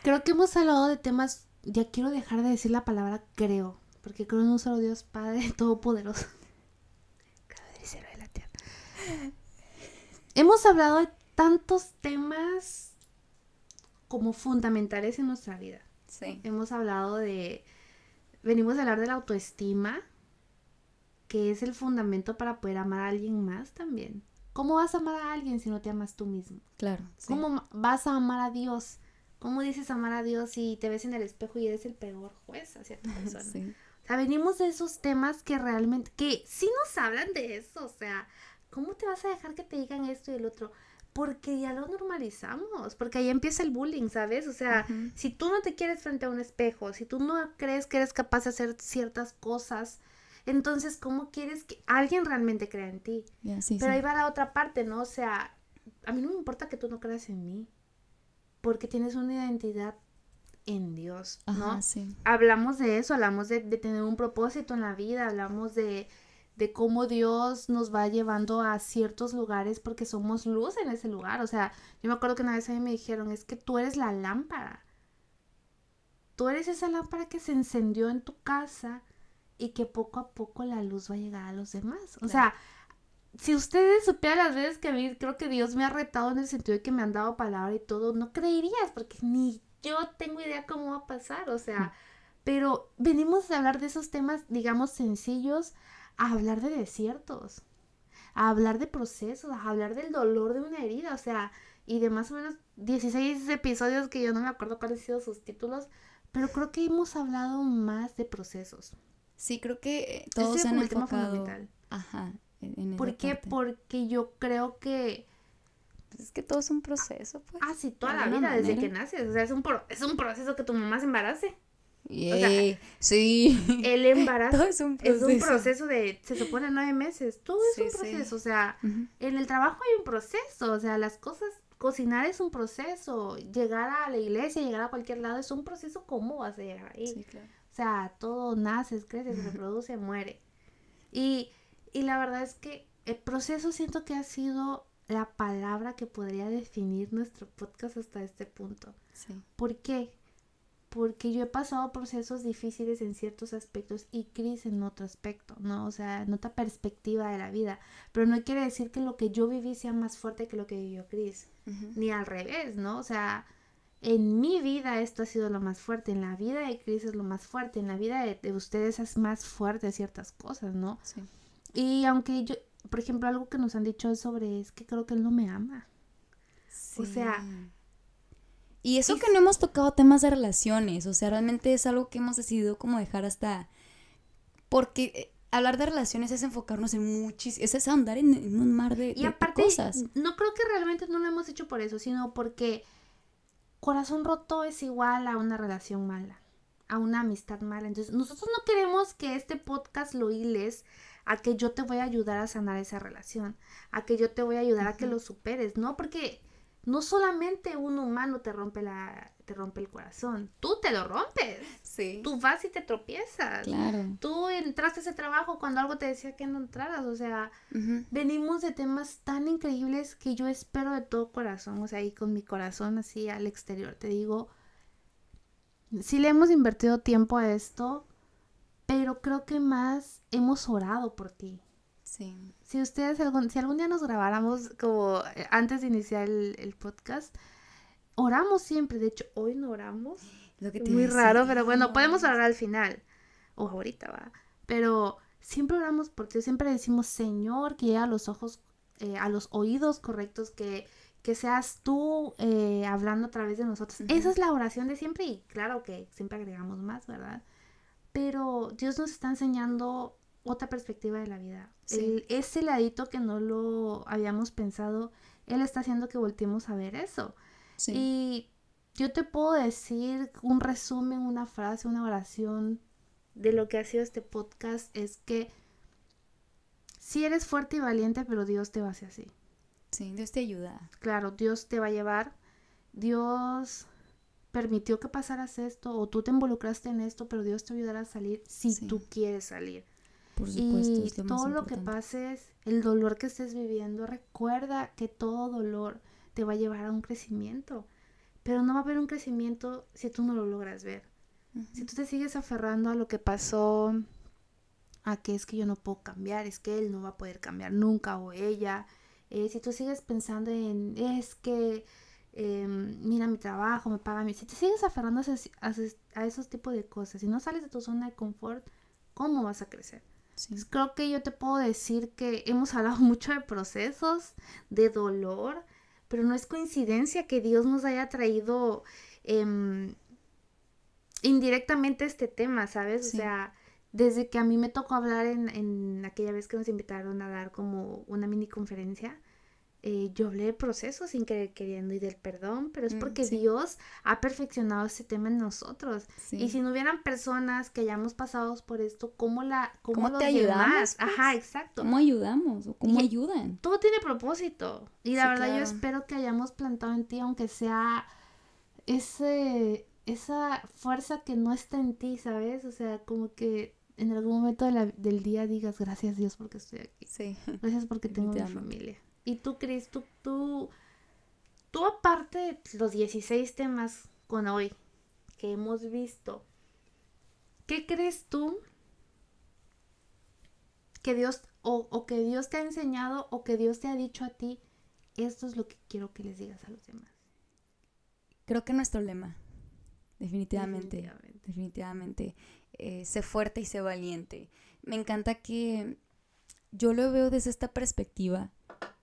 Creo que hemos hablado de temas, ya quiero dejar de decir la palabra creo, porque creo en un solo Dios Padre Todopoderoso. de la tierra. Hemos hablado de tantos temas como fundamentales en nuestra vida. Sí. Hemos hablado de, venimos a hablar de la autoestima, que es el fundamento para poder amar a alguien más también. ¿Cómo vas a amar a alguien si no te amas tú mismo? Claro. ¿Cómo vas a amar a Dios? ¿Cómo dices amar a Dios si te ves en el espejo y eres el peor juez hacia tu persona? O sea, venimos de esos temas que realmente, que sí nos hablan de eso, o sea, ¿cómo te vas a dejar que te digan esto y el otro? Porque ya lo normalizamos, porque ahí empieza el bullying, ¿sabes? O sea, si tú no te quieres frente a un espejo, si tú no crees que eres capaz de hacer ciertas cosas, entonces, ¿cómo quieres que alguien realmente crea en ti? Pero ahí va la otra parte, ¿no? O sea, a mí no me importa que tú no creas en mí, porque tienes una identidad en Dios, ¿no? Hablamos de eso, hablamos de, tener un propósito en la vida, hablamos de, de cómo Dios nos va llevando a ciertos lugares porque somos luz en ese lugar. O sea, yo me acuerdo que una vez a mí me dijeron, es que tú eres la lámpara. Tú eres esa lámpara que se encendió en tu casa y que poco a poco la luz va a llegar a los demás. O sea, si ustedes supieran las veces que a mí creo que Dios me ha retado en el sentido de que me han dado palabra y todo, no creerías porque ni yo tengo idea cómo va a pasar, o sea, pero venimos a hablar de esos temas, digamos, sencillos, a hablar de desiertos, a hablar de procesos, a hablar del dolor de una herida, o sea, y de más o menos 16 episodios que yo no me acuerdo cuáles han sido sus títulos, pero creo que hemos hablado más de procesos. Sí, creo que todos se han enfocado. Ajá. En, ¿Por qué? Porque yo creo que pues es que todo es un proceso, pues. Ah, sí, toda la vida, desde que naces. O sea, es un, es un proceso que tu mamá se embarace. Sí. El embarazo es un, proceso. es un proceso de, se supone, nueve meses. Todo es un proceso. O sea, en el trabajo hay un proceso. O sea, las cosas, cocinar es un proceso. Llegar a la iglesia, llegar a cualquier lado es un proceso. ¿Cómo vas a llegar ahí? Sí, claro. O sea, todo nace, crece, se reproduce, muere. Y, y la verdad es que el proceso siento que ha sido la palabra que podría definir nuestro podcast hasta este punto. Sí. ¿Por qué? Porque yo he pasado procesos difíciles en ciertos aspectos y Cris en otro aspecto, ¿no? O sea, en otra perspectiva de la vida. Pero no quiere decir que lo que yo viví sea más fuerte que lo que vivió Cris. Ni al revés, ¿no? O sea, en mi vida esto ha sido lo más fuerte, en la vida de Cris es lo más fuerte, en la vida de, ustedes es más fuerte ciertas cosas, ¿no? Sí. Y aunque yo, por ejemplo, algo que nos han dicho sobre es que creo que él no me ama. O sea... Y eso que no hemos tocado temas de relaciones, o sea, realmente es algo que hemos decidido como dejar hasta... Porque eh, hablar de relaciones es enfocarnos en muchísimo, es andar en, un mar de, y aparte, cosas. No creo que realmente no lo hemos hecho por eso, sino porque corazón roto es igual a una relación mala, a una amistad mala. Entonces, nosotros no queremos que este podcast lo hiles a que yo te voy a ayudar a sanar esa relación, a que yo te voy a ayudar a que lo superes, ¿no? Porque no solamente un humano te rompe la te rompe el corazón, tú te lo rompes. Sí. Tú vas y te tropiezas. Claro. Tú entraste a ese trabajo cuando algo te decía que no entraras, o sea, venimos de temas tan increíbles que yo espero de todo corazón, o sea, y con mi corazón así al exterior te digo, si le hemos invertido tiempo a esto, pero creo que más hemos orado por ti. Sí. Si ustedes, algún, si algún día nos grabáramos como eh, antes de iniciar el, podcast, oramos siempre. De hecho, hoy no oramos. Lo que Muy raro, pero bueno, podemos orar al final. O ahorita va. Pero siempre oramos por ti. Siempre decimos, Señor, que llegue a los ojos, eh, a los oídos correctos, que, que seas tú eh, hablando a través de nosotros. Esa es la oración de siempre y claro que siempre agregamos más, ¿verdad? Pero Dios nos está enseñando otra perspectiva de la vida. Ese ladito que no lo habíamos pensado, Él está haciendo que volteemos a ver eso. Y yo te puedo decir un resumen, una frase, una oración de lo que ha sido este podcast es que si eres fuerte y valiente, pero Dios te va a hacer así. Sí, Dios te ayuda. Claro, Dios te va a llevar. Dios permitió que pasaras esto o tú te involucraste en esto, pero Dios te ayudará a salir si tú quieres salir. Por supuesto, y todo lo que pases, el dolor que estés viviendo, recuerda que todo dolor te va a llevar a un crecimiento, pero no va a haber un crecimiento si tú no lo logras ver. Si tú te sigues aferrando a lo que pasó, a que es que yo no puedo cambiar, es que él no va a poder cambiar nunca o ella, eh, si tú sigues pensando en, es que, em, mira mi trabajo, me paga mi... Si te sigues aferrando a, esos tipos de cosas, si no sales de tu zona de confort, ¿cómo vas a crecer? Creo que yo te puedo decir que hemos hablado mucho de procesos, de dolor, pero no es coincidencia que Dios nos haya traído em, indirectamente este tema, ¿sabes? O sea, desde que a mí me tocó hablar en, en aquella vez que nos invitaron a dar como una mini conferencia, eh, yo hablé del proceso sin querer queriendo y del perdón, pero es mm, porque Dios ha perfeccionado ese tema en nosotros. Y si no hubieran personas que hayamos pasado por esto, ¿cómo la cómo, te ayudamos? Ajá, exacto. ¿Cómo ayudamos o cómo ayudan? Todo tiene propósito. Y la verdad yo espero que hayamos plantado en ti aunque sea ese esa fuerza que no está en ti, ¿sabes? O sea, como que en algún momento del día digas gracias Dios porque estoy aquí. Sí. Gracias porque tengo mi familia. Y tú, Cris, tú, tú, tú aparte de los 16 temas con hoy que hemos visto, ¿qué crees tú que Dios o, o que Dios te ha enseñado o que Dios te ha dicho a ti? Esto es lo que quiero que les digas a los demás. Creo que nuestro lema, definitivamente, definitivamente, definitivamente eh, sé fuerte y sé valiente. Me encanta que yo lo veo desde esta perspectiva,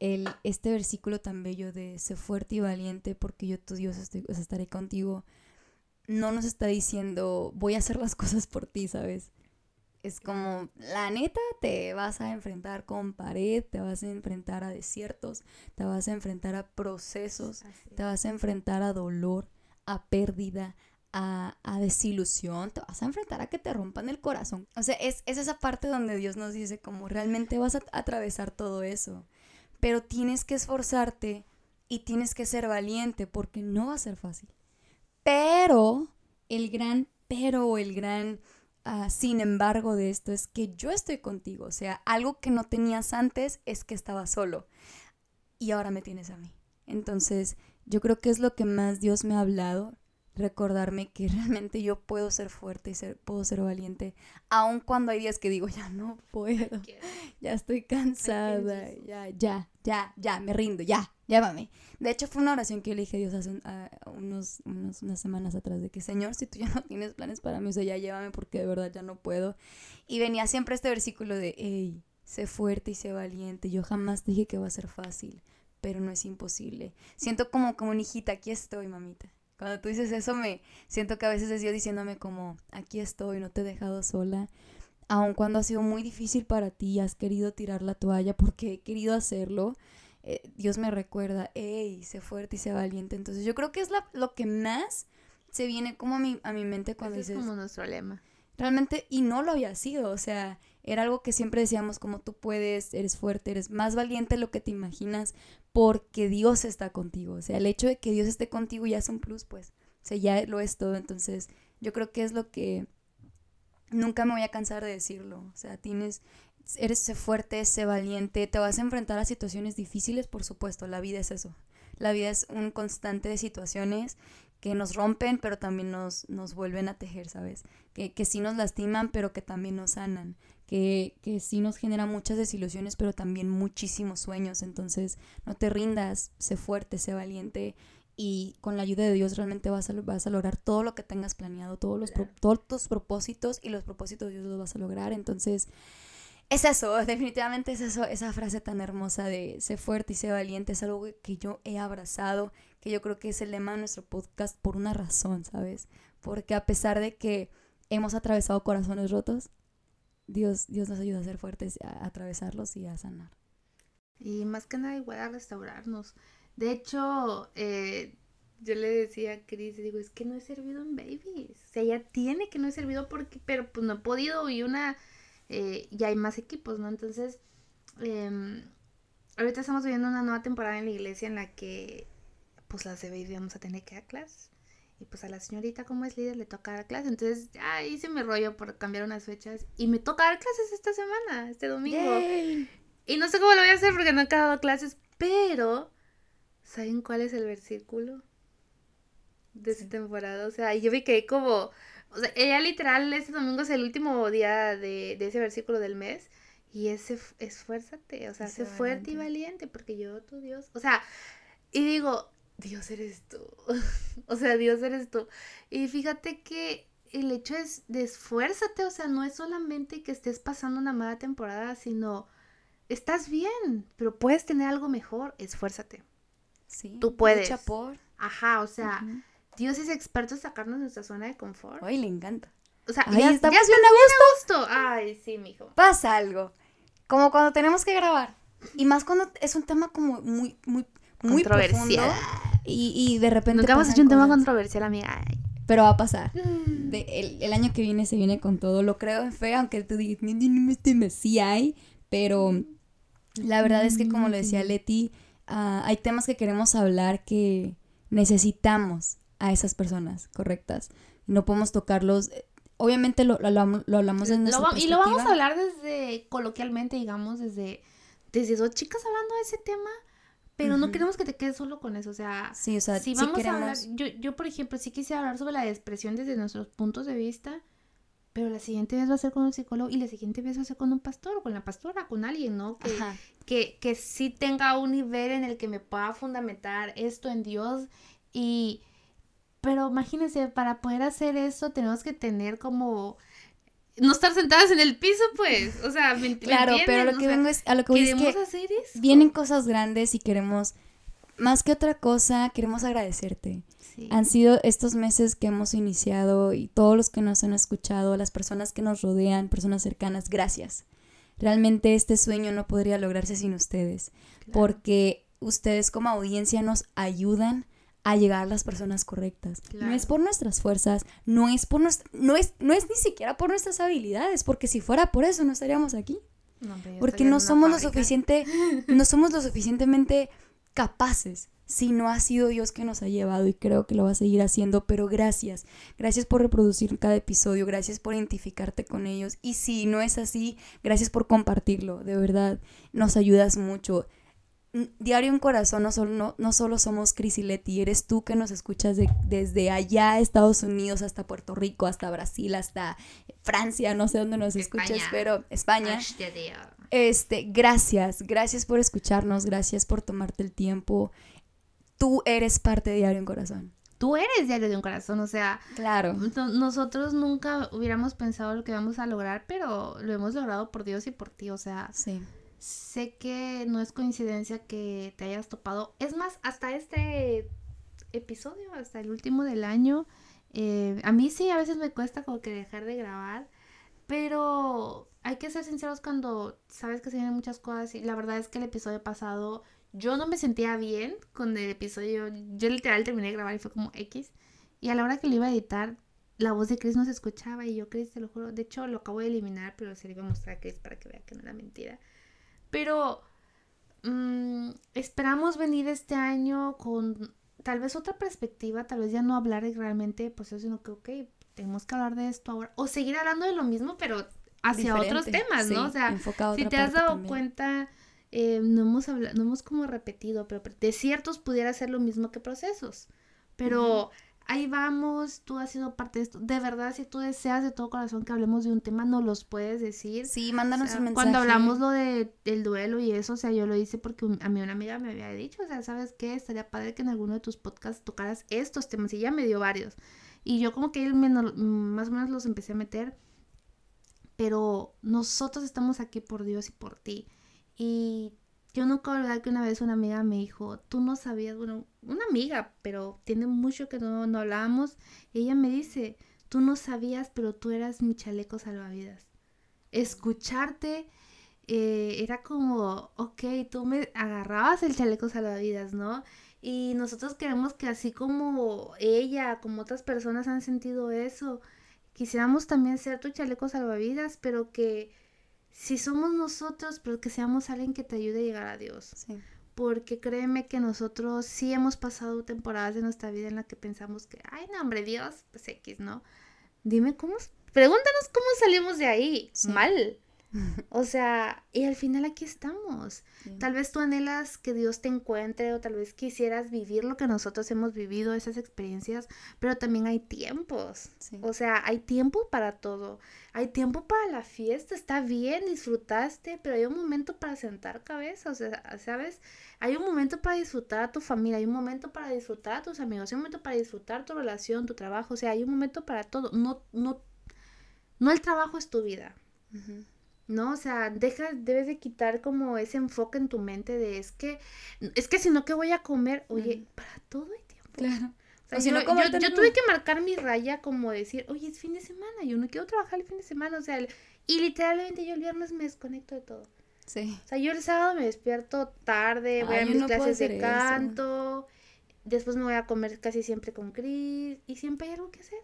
el, este versículo tan bello de sé fuerte y valiente porque yo tu Dios estaré contigo, no nos está diciendo voy a hacer las cosas por ti, ¿sabes? Es como, la neta, te vas a enfrentar con pared, te vas a enfrentar a desiertos, te vas a enfrentar a procesos, te vas a enfrentar a dolor, a pérdida, a, desilusión, te vas a enfrentar a que te rompan el corazón. O sea, es, esa parte donde Dios nos dice como realmente vas a atravesar todo eso, pero tienes que esforzarte y tienes que ser valiente porque no va a ser fácil. Pero el gran pero o el gran ah, sin embargo de esto es que yo estoy contigo. O sea, algo que no tenías antes es que estaba solo y ahora me tienes a mí. Entonces, yo creo que es lo que más Dios me ha hablado recordarme que realmente yo puedo ser fuerte y ser, puedo ser valiente, aun cuando hay días que digo, ya no puedo, ya estoy cansada, ya, ya, ya, ya, me rindo, ya, llévame. De hecho, fue una oración que yo le dije a Dios hace unos, unas semanas atrás, de que, Señor, si tú ya no tienes planes para mí, o sea, ya llévame porque de verdad ya no puedo. Y venía siempre este versículo de, hey, sé fuerte y sé valiente, yo jamás dije que va a ser fácil, pero no es imposible. Siento como, como una hijita, aquí estoy, mamita cuando tú dices eso, me siento que a veces es yo diciéndome como, aquí estoy, no te he dejado sola. Aun cuando ha sido muy difícil para ti, has querido tirar la toalla porque he querido hacerlo, eh, Dios me recuerda, hey, sé fuerte y sé valiente. Entonces yo creo que es lo que más se viene como a mi, a mi mente cuando dices... Es como nuestro lema. Realmente, y no lo había sido, o sea, era algo que siempre decíamos como tú puedes, eres fuerte, eres más valiente de lo que te imaginas, porque Dios está contigo. O sea, el hecho de que Dios esté contigo ya es un plus, pues. O sea, ya lo es todo. Entonces, yo creo que es lo que nunca me voy a cansar de decirlo. O sea, tienes, eres fuerte, sé valiente, te vas a enfrentar a situaciones difíciles, por supuesto. La vida es eso. La vida es un constante de situaciones que nos rompen, pero también nos, nos vuelven a tejer, ¿sabes? Que, que sí nos lastiman, pero que también nos sanan que, que sí nos genera muchas desilusiones, pero también muchísimos sueños. Entonces, no te rindas, sé fuerte, sé valiente y con la ayuda de Dios realmente vas a, vas a lograr todo lo que tengas planeado, todos, los todos tus propósitos y los propósitos de Dios los vas a lograr. Entonces, es eso, definitivamente es eso, esa frase tan hermosa de sé fuerte y sé valiente, es algo que yo he abrazado, que yo creo que es el lema de nuestro podcast por una razón, ¿sabes? Porque a pesar de que hemos atravesado corazones rotos, Dios, Dios nos ayuda a ser fuertes, a, atravesarlos y a sanar. Y más que nada igual a restaurarnos. De hecho, eh, yo le decía a Cris, digo, es que no he servido en babies. O sea, ya tiene que no he servido porque, pero pues no he podido y una, eh, ya hay más equipos, ¿no? Entonces, em, ahorita estamos viviendo una nueva temporada en la iglesia en la que, pues las de vamos a tener que dar clases. Y pues a la señorita como es líder le toca dar clases. Entonces ya hice mi rollo por cambiar unas fechas. Y me toca dar clases esta semana, este domingo. Y no sé cómo lo voy a hacer porque no he dado clases. Pero, ¿saben cuál es el versículo de esta temporada? O sea, yo vi que como... O sea, ella literal, este domingo es el último día de, de ese versículo del mes. Y ese, esfuérzate, o sea, sé fuerte y valiente, porque yo, tu Dios. O sea, y digo, Dios eres tú. o sea, Dios eres tú. Y fíjate que el hecho es de esfuérzate, o sea, no es solamente que estés pasando una mala temporada, sino estás bien, pero puedes tener algo mejor, esfuérzate. Sí. Tú puedes. por. Ajá, o sea, Dios es experto en sacarnos de nuestra zona de confort. Ay, le encanta. O sea, ya, estamos ya bien a gusto. Ay, sí, mijo. Pasa algo. Como cuando tenemos que grabar. Y más cuando es un tema como muy, muy, muy controversial. Y, y de repente. Nunca hemos hecho un tema controversial, amiga. Pero va a pasar. Mm. De, el, año que viene se viene con todo. Lo creo en fe, aunque tú digas, sí hay. Pero la verdad es que, como lo decía Leti, uh, hay temas que queremos hablar que necesitamos a esas personas correctas. No podemos tocarlos. Obviamente lo, lo, lo hablamos en nuestra Y lo vamos a hablar desde, coloquialmente, digamos, desde, desde dos chicas hablando de ese tema pero no queremos que te quedes solo con eso, o sea, sí, o sea si vamos a hablar, yo, yo por ejemplo sí quisiera hablar sobre la expresión desde nuestros puntos de vista, pero la siguiente vez va a ser con un psicólogo y la siguiente vez va a ser con un pastor o con la pastora, con alguien, ¿no? Que, que, que sí tenga un nivel en el que me pueda fundamentar esto en Dios y... Pero imagínense, para poder hacer eso tenemos que tener como no estar sentadas en el piso, pues. O sea, ¿me, Claro, pero lo que vengo es, a lo que voy es que hacer vienen cosas grandes y queremos, más que otra cosa, queremos agradecerte. Han sido estos meses que hemos iniciado y todos los que nos han escuchado, las personas que nos rodean, personas cercanas, gracias. Realmente este sueño no podría lograrse sin ustedes, porque ustedes como audiencia nos ayudan a llegar a las personas correctas. No es por nuestras fuerzas, no es por no es, no es ni siquiera por nuestras habilidades, porque si fuera por eso no estaríamos aquí. porque no somos lo suficiente, no somos lo suficientemente capaces. Si no ha sido Dios que nos ha llevado y creo que lo va a seguir haciendo, pero gracias. Gracias por reproducir cada episodio, gracias por identificarte con ellos. Y si no es así, gracias por compartirlo, de verdad, nos ayudas mucho. Diario en Corazón no solo, no, solo somos Cris y Leti, eres tú que nos escuchas desde allá, Estados Unidos, hasta Puerto Rico, hasta Brasil, hasta Francia, no sé dónde nos escuchas, pero España. Este, gracias, gracias por escucharnos, gracias por tomarte el tiempo. Tú eres parte de Diario en Corazón. Tú eres Diario de un Corazón, o sea, claro. nosotros nunca hubiéramos pensado lo que vamos a lograr, pero lo hemos logrado por Dios y por ti, o sea, sí sé que no es coincidencia que te hayas topado. Es más, hasta este episodio, hasta el último del año, eh, a mí sí, a veces me cuesta como que dejar de grabar, pero hay que ser sinceros cuando sabes que se vienen muchas cosas y la verdad es que el episodio pasado yo no me sentía bien con el episodio, yo literal terminé de grabar y fue como X y a la hora que lo iba a editar la voz de Chris no se escuchaba y yo Chris te lo juro, de hecho lo acabo de eliminar pero se le iba a mostrar a Chris para que vea que no era mentira pero mm, esperamos venir este año con tal vez otra perspectiva, tal vez ya no hablar realmente, pues eso, sino que, ok, tenemos que hablar de esto ahora. O seguir hablando de lo mismo, pero hacia otros temas, ¿no? O sea, si te has dado cuenta, eh, no, hemos hablado, no hemos como repetido, pero de ciertos pudiera ser lo mismo que procesos. Pero ahí vamos, tú has sido parte de esto. De verdad, si tú deseas de todo corazón que hablemos de un tema, no los puedes decir. Sí, mándanos un mensaje. Cuando hablamos lo de, del duelo y eso, o sea, yo lo hice porque a mí una amiga me había dicho, o sea, ¿sabes qué? Estaría padre que en alguno de tus podcasts tocaras estos temas y ya me dio varios. Y yo como que más o menos los empecé a meter. pero nosotros estamos aquí por Dios y por ti. Y yo nunca olvidar que una vez una amiga me dijo, tú no sabías, bueno, una amiga, pero tiene mucho que no, no hablábamos, ella me dice, tú no sabías, pero tú eras mi chaleco salvavidas. Escucharte eh, era como, ok, tú me agarrabas el chaleco salvavidas, ¿no? Y nosotros queremos que así como ella, como otras personas han sentido eso, quisiéramos también ser tu chaleco salvavidas, pero que si somos nosotros, pero que seamos alguien que te ayude a llegar a Dios. Porque créeme que nosotros sí hemos pasado temporadas de nuestra vida en la que pensamos que, ay, no, hombre, Dios, pues X, ¿no? Dime cómo, pregúntanos cómo salimos de ahí. Mal. O sea, y al final aquí estamos. Tal vez tú anhelas que Dios te encuentre o tal vez quisieras vivir lo que nosotros hemos vivido, esas experiencias, pero también hay tiempos. O sea, hay tiempo para todo. Hay tiempo para la fiesta, está bien, disfrutaste, pero hay un momento para sentar cabeza, o sea, ¿sabes? Hay un momento para disfrutar a tu familia, hay un momento para disfrutar a tus amigos, hay un momento para disfrutar tu relación, tu trabajo, o sea, hay un momento para todo. No, no, no el trabajo es tu vida. ¿No? O sea, deja, debes de quitar como ese enfoque en tu mente de es que, es que si no, ¿qué voy a comer? Oye, para todo hay tiempo. Claro. O sea, yo, tuve que marcar mi raya como decir, oye, es fin de semana, yo no quiero trabajar el fin de semana, o sea, y literalmente yo el viernes me desconecto de todo. Sí. O sea, yo el sábado me despierto tarde, voy a mis clases de canto, después me voy a comer casi siempre con Chris, y siempre hay algo que hacer.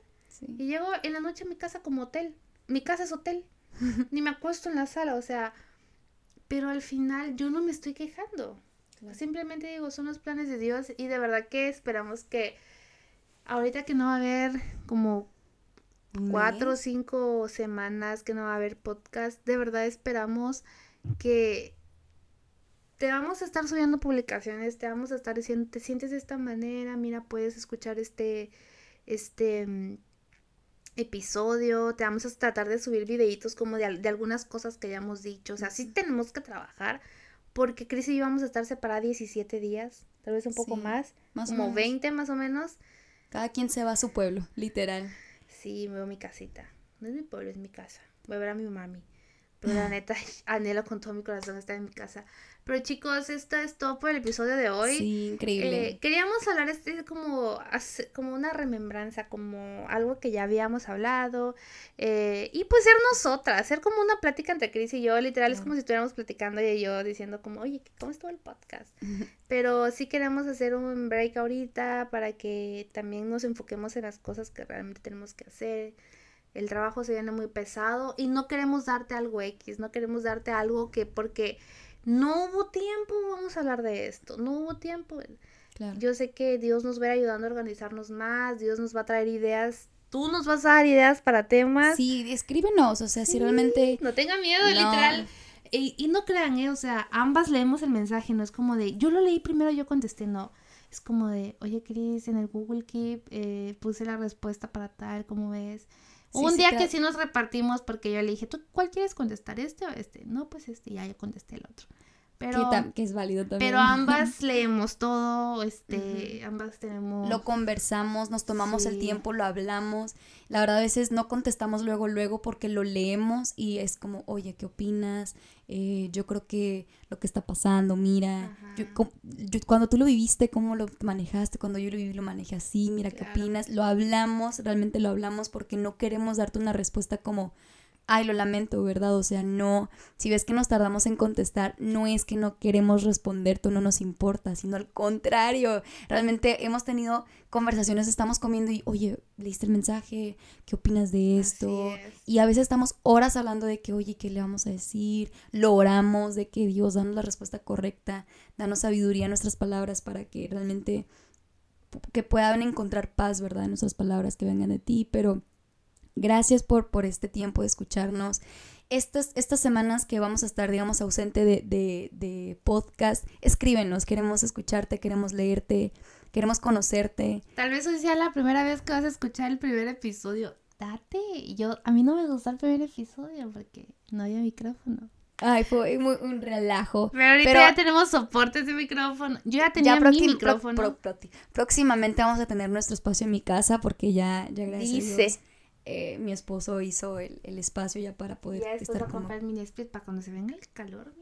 Y llego en la noche a mi casa como hotel. Mi casa es hotel. ni me acuesto en la sala, o sea, pero al final yo no me estoy quejando. Simplemente digo, son los planes de Dios y de verdad que esperamos que ahorita que no va a haber como cuatro o cinco semanas que no va a haber podcast, de verdad esperamos que te vamos a estar subiendo publicaciones, te vamos a estar diciendo, te sientes de esta manera, mira, puedes escuchar este, este mm, episodio, te vamos a tratar de subir videitos como de, algunas cosas que hayamos dicho, o sea, sí tenemos que trabajar, porque Cris y yo vamos a estar separadas 17 días, tal vez un poco más, más como 20 más o menos. Cada quien se va a su pueblo, literal. Sí, me veo mi casita, no es mi pueblo, es mi casa, voy a ver a mi mami, pero la neta, anhelo con todo mi corazón estar en mi casa. Pero chicos, esto es todo por el episodio de hoy. Sí, increíble. Eh, queríamos hablar este como, como una remembranza, como algo que ya habíamos hablado. Eh, y pues ser nosotras, ser como una plática entre Cris y yo. Literal, es como si estuviéramos platicando y yo diciendo como, oye, ¿cómo estuvo el podcast? Pero sí queremos hacer un break ahorita para que también nos enfoquemos en las cosas que realmente tenemos que hacer. El trabajo se viene muy pesado y no queremos darte algo X, no queremos darte algo que porque no hubo tiempo, vamos a hablar de esto, no hubo tiempo. Yo sé que Dios nos va a ir ayudando a organizarnos más, Dios nos va a traer ideas, tú nos vas a dar ideas para temas. Sí, escríbenos, o sea, si realmente... No tenga miedo, literal. Y, no crean, ¿eh? o sea, ambas leemos el mensaje, no es como de, yo lo leí primero, yo contesté, no. Es como de, oye, Cris, en el Google Keep eh, puse la respuesta para tal, ¿cómo ves? Un día que sí nos repartimos porque yo le dije, ¿tú cuál quieres contestar, este o este? No, pues este, ya yo contesté el otro. Pero, que, es válido también. Pero ambas leemos todo, este, ambas tenemos... Lo conversamos, nos tomamos el tiempo, lo hablamos. La verdad a veces no contestamos luego, luego porque lo leemos y es como, oye, ¿qué opinas? Eh, yo creo que lo que está pasando, mira, yo, cuando tú lo viviste, ¿cómo lo manejaste? Cuando yo lo viví, lo manejé así, mira, ¿qué opinas? Lo hablamos, realmente lo hablamos porque no queremos darte una respuesta como ay, lo lamento, ¿verdad? O sea, no, si ves que nos tardamos en contestar, no es que no queremos responderte o no nos importa, sino al contrario, realmente hemos tenido conversaciones, estamos comiendo y, oye, leíste el mensaje, ¿qué opinas de esto? Y a veces estamos horas hablando de que, oye, ¿qué le vamos a decir? Lo oramos de que Dios, danos la respuesta correcta, danos sabiduría en nuestras palabras para que realmente que puedan encontrar paz, ¿verdad? En nuestras palabras que vengan de ti, pero Gracias por, por este tiempo de escucharnos. Estas, estas semanas que vamos a estar, digamos, ausente de, de, podcast, escríbenos, queremos escucharte, queremos leerte, queremos conocerte. Tal vez hoy sea la primera vez que vas a escuchar el primer episodio. Date, yo, a mí no me gustó el primer episodio porque no había micrófono. Ay, fue muy, un relajo. Pero ahorita ya tenemos soportes de micrófono. Yo ya tenía mi micrófono. próximamente vamos a tener nuestro espacio en mi casa porque ya, ya gracias Dice. Eh, mi esposo hizo el, espacio ya para poder ya estar a comprar mini split para cuando se venga el calor,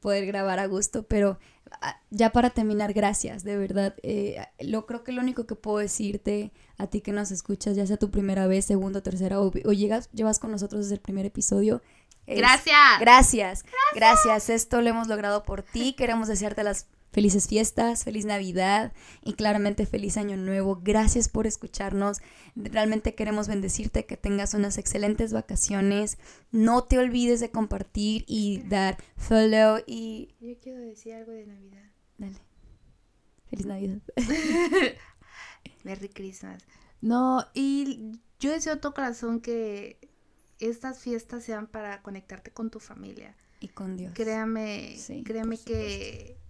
poder grabar a gusto, pero ah, ya para terminar, gracias, de verdad. Eh, lo creo que lo único que puedo decirte a ti que nos escuchas, ya sea tu primera vez, segunda, tercera o, llegas, llevas con nosotros desde el primer episodio. gracias. Gracias. Gracias. Esto lo hemos logrado por ti. Queremos desearte las felices fiestas, feliz Navidad y claramente feliz Año Nuevo. Gracias por escucharnos. Realmente queremos bendecirte, que tengas unas excelentes vacaciones. No te olvides de compartir y dar follow y... Yo quiero decir algo de Navidad. Dale. Feliz Navidad. Merry Christmas. No, y yo deseo todo corazón que estas fiestas sean para conectarte con tu familia. Y con Dios. Créame, créame que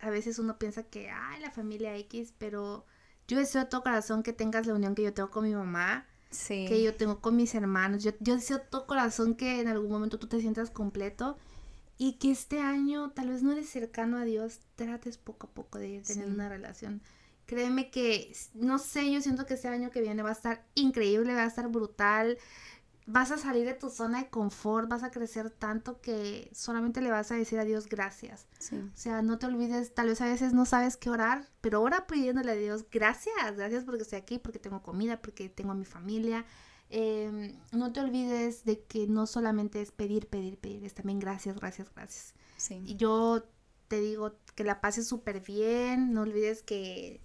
a veces uno piensa que, ay, la familia X, pero yo deseo de todo corazón que tengas la unión que yo tengo con mi mamá, que yo tengo con mis hermanos. Yo, yo deseo de todo corazón que en algún momento tú te sientas completo y que este año tal vez no eres cercano a Dios, trates poco a poco de tener una relación. Créeme que, no sé, yo siento que este año que viene va a estar increíble, va a estar brutal vas a salir de tu zona de confort, vas a crecer tanto que solamente le vas a decir a Dios gracias. O sea, no te olvides, tal vez a veces no sabes qué orar, pero ora pidiéndole a Dios gracias, gracias porque estoy aquí, porque tengo comida, porque tengo a mi familia. Em, no te olvides de que no solamente es pedir, pedir, pedir, es también gracias, gracias, gracias. Y yo te digo que la pases súper bien, no olvides que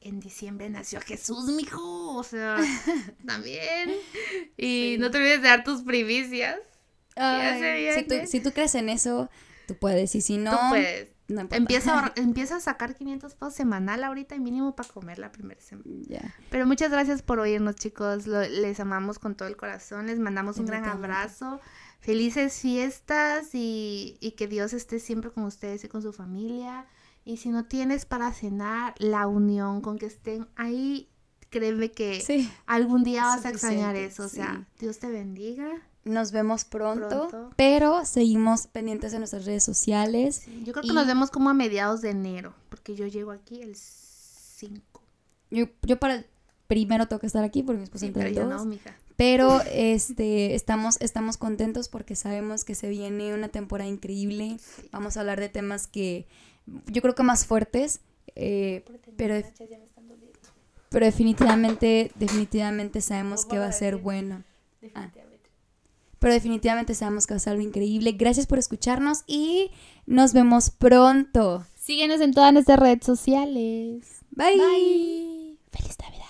en diciembre nació Jesús, mijo. O sea, también. Y no te olvides de dar tus primicias. si, tú, si, tú, crees en eso, tú puedes. Y si no, empieza, a, empieza a sacar 500 pesos semanal ahorita y mínimo para comer la primera semana. Pero muchas gracias por oírnos, chicos. les amamos con todo el corazón. Les mandamos un gran abrazo. Felices fiestas y, y que Dios esté siempre con ustedes y con su familia. Y si no tienes para cenar, la unión con que estén ahí, créeme que algún día vas a extrañar eso. O sea, Dios te bendiga. Nos vemos pronto, pero seguimos pendientes de nuestras redes sociales. yo creo que nos vemos como a mediados de enero, porque yo llego aquí el 5. Yo, yo para el primero tengo que estar aquí porque mi esposa entra el 2. Pero este, estamos, estamos contentos porque sabemos que se viene una temporada increíble. Vamos a hablar de temas que yo creo que más fuertes, eh, pero, pero definitivamente, definitivamente sabemos que va a ser bueno. Ah. Pero definitivamente sabemos que va a ser algo increíble. Gracias por escucharnos y nos vemos pronto. Síguenos en todas nuestras redes sociales. Bye. Bye. Feliz Navidad.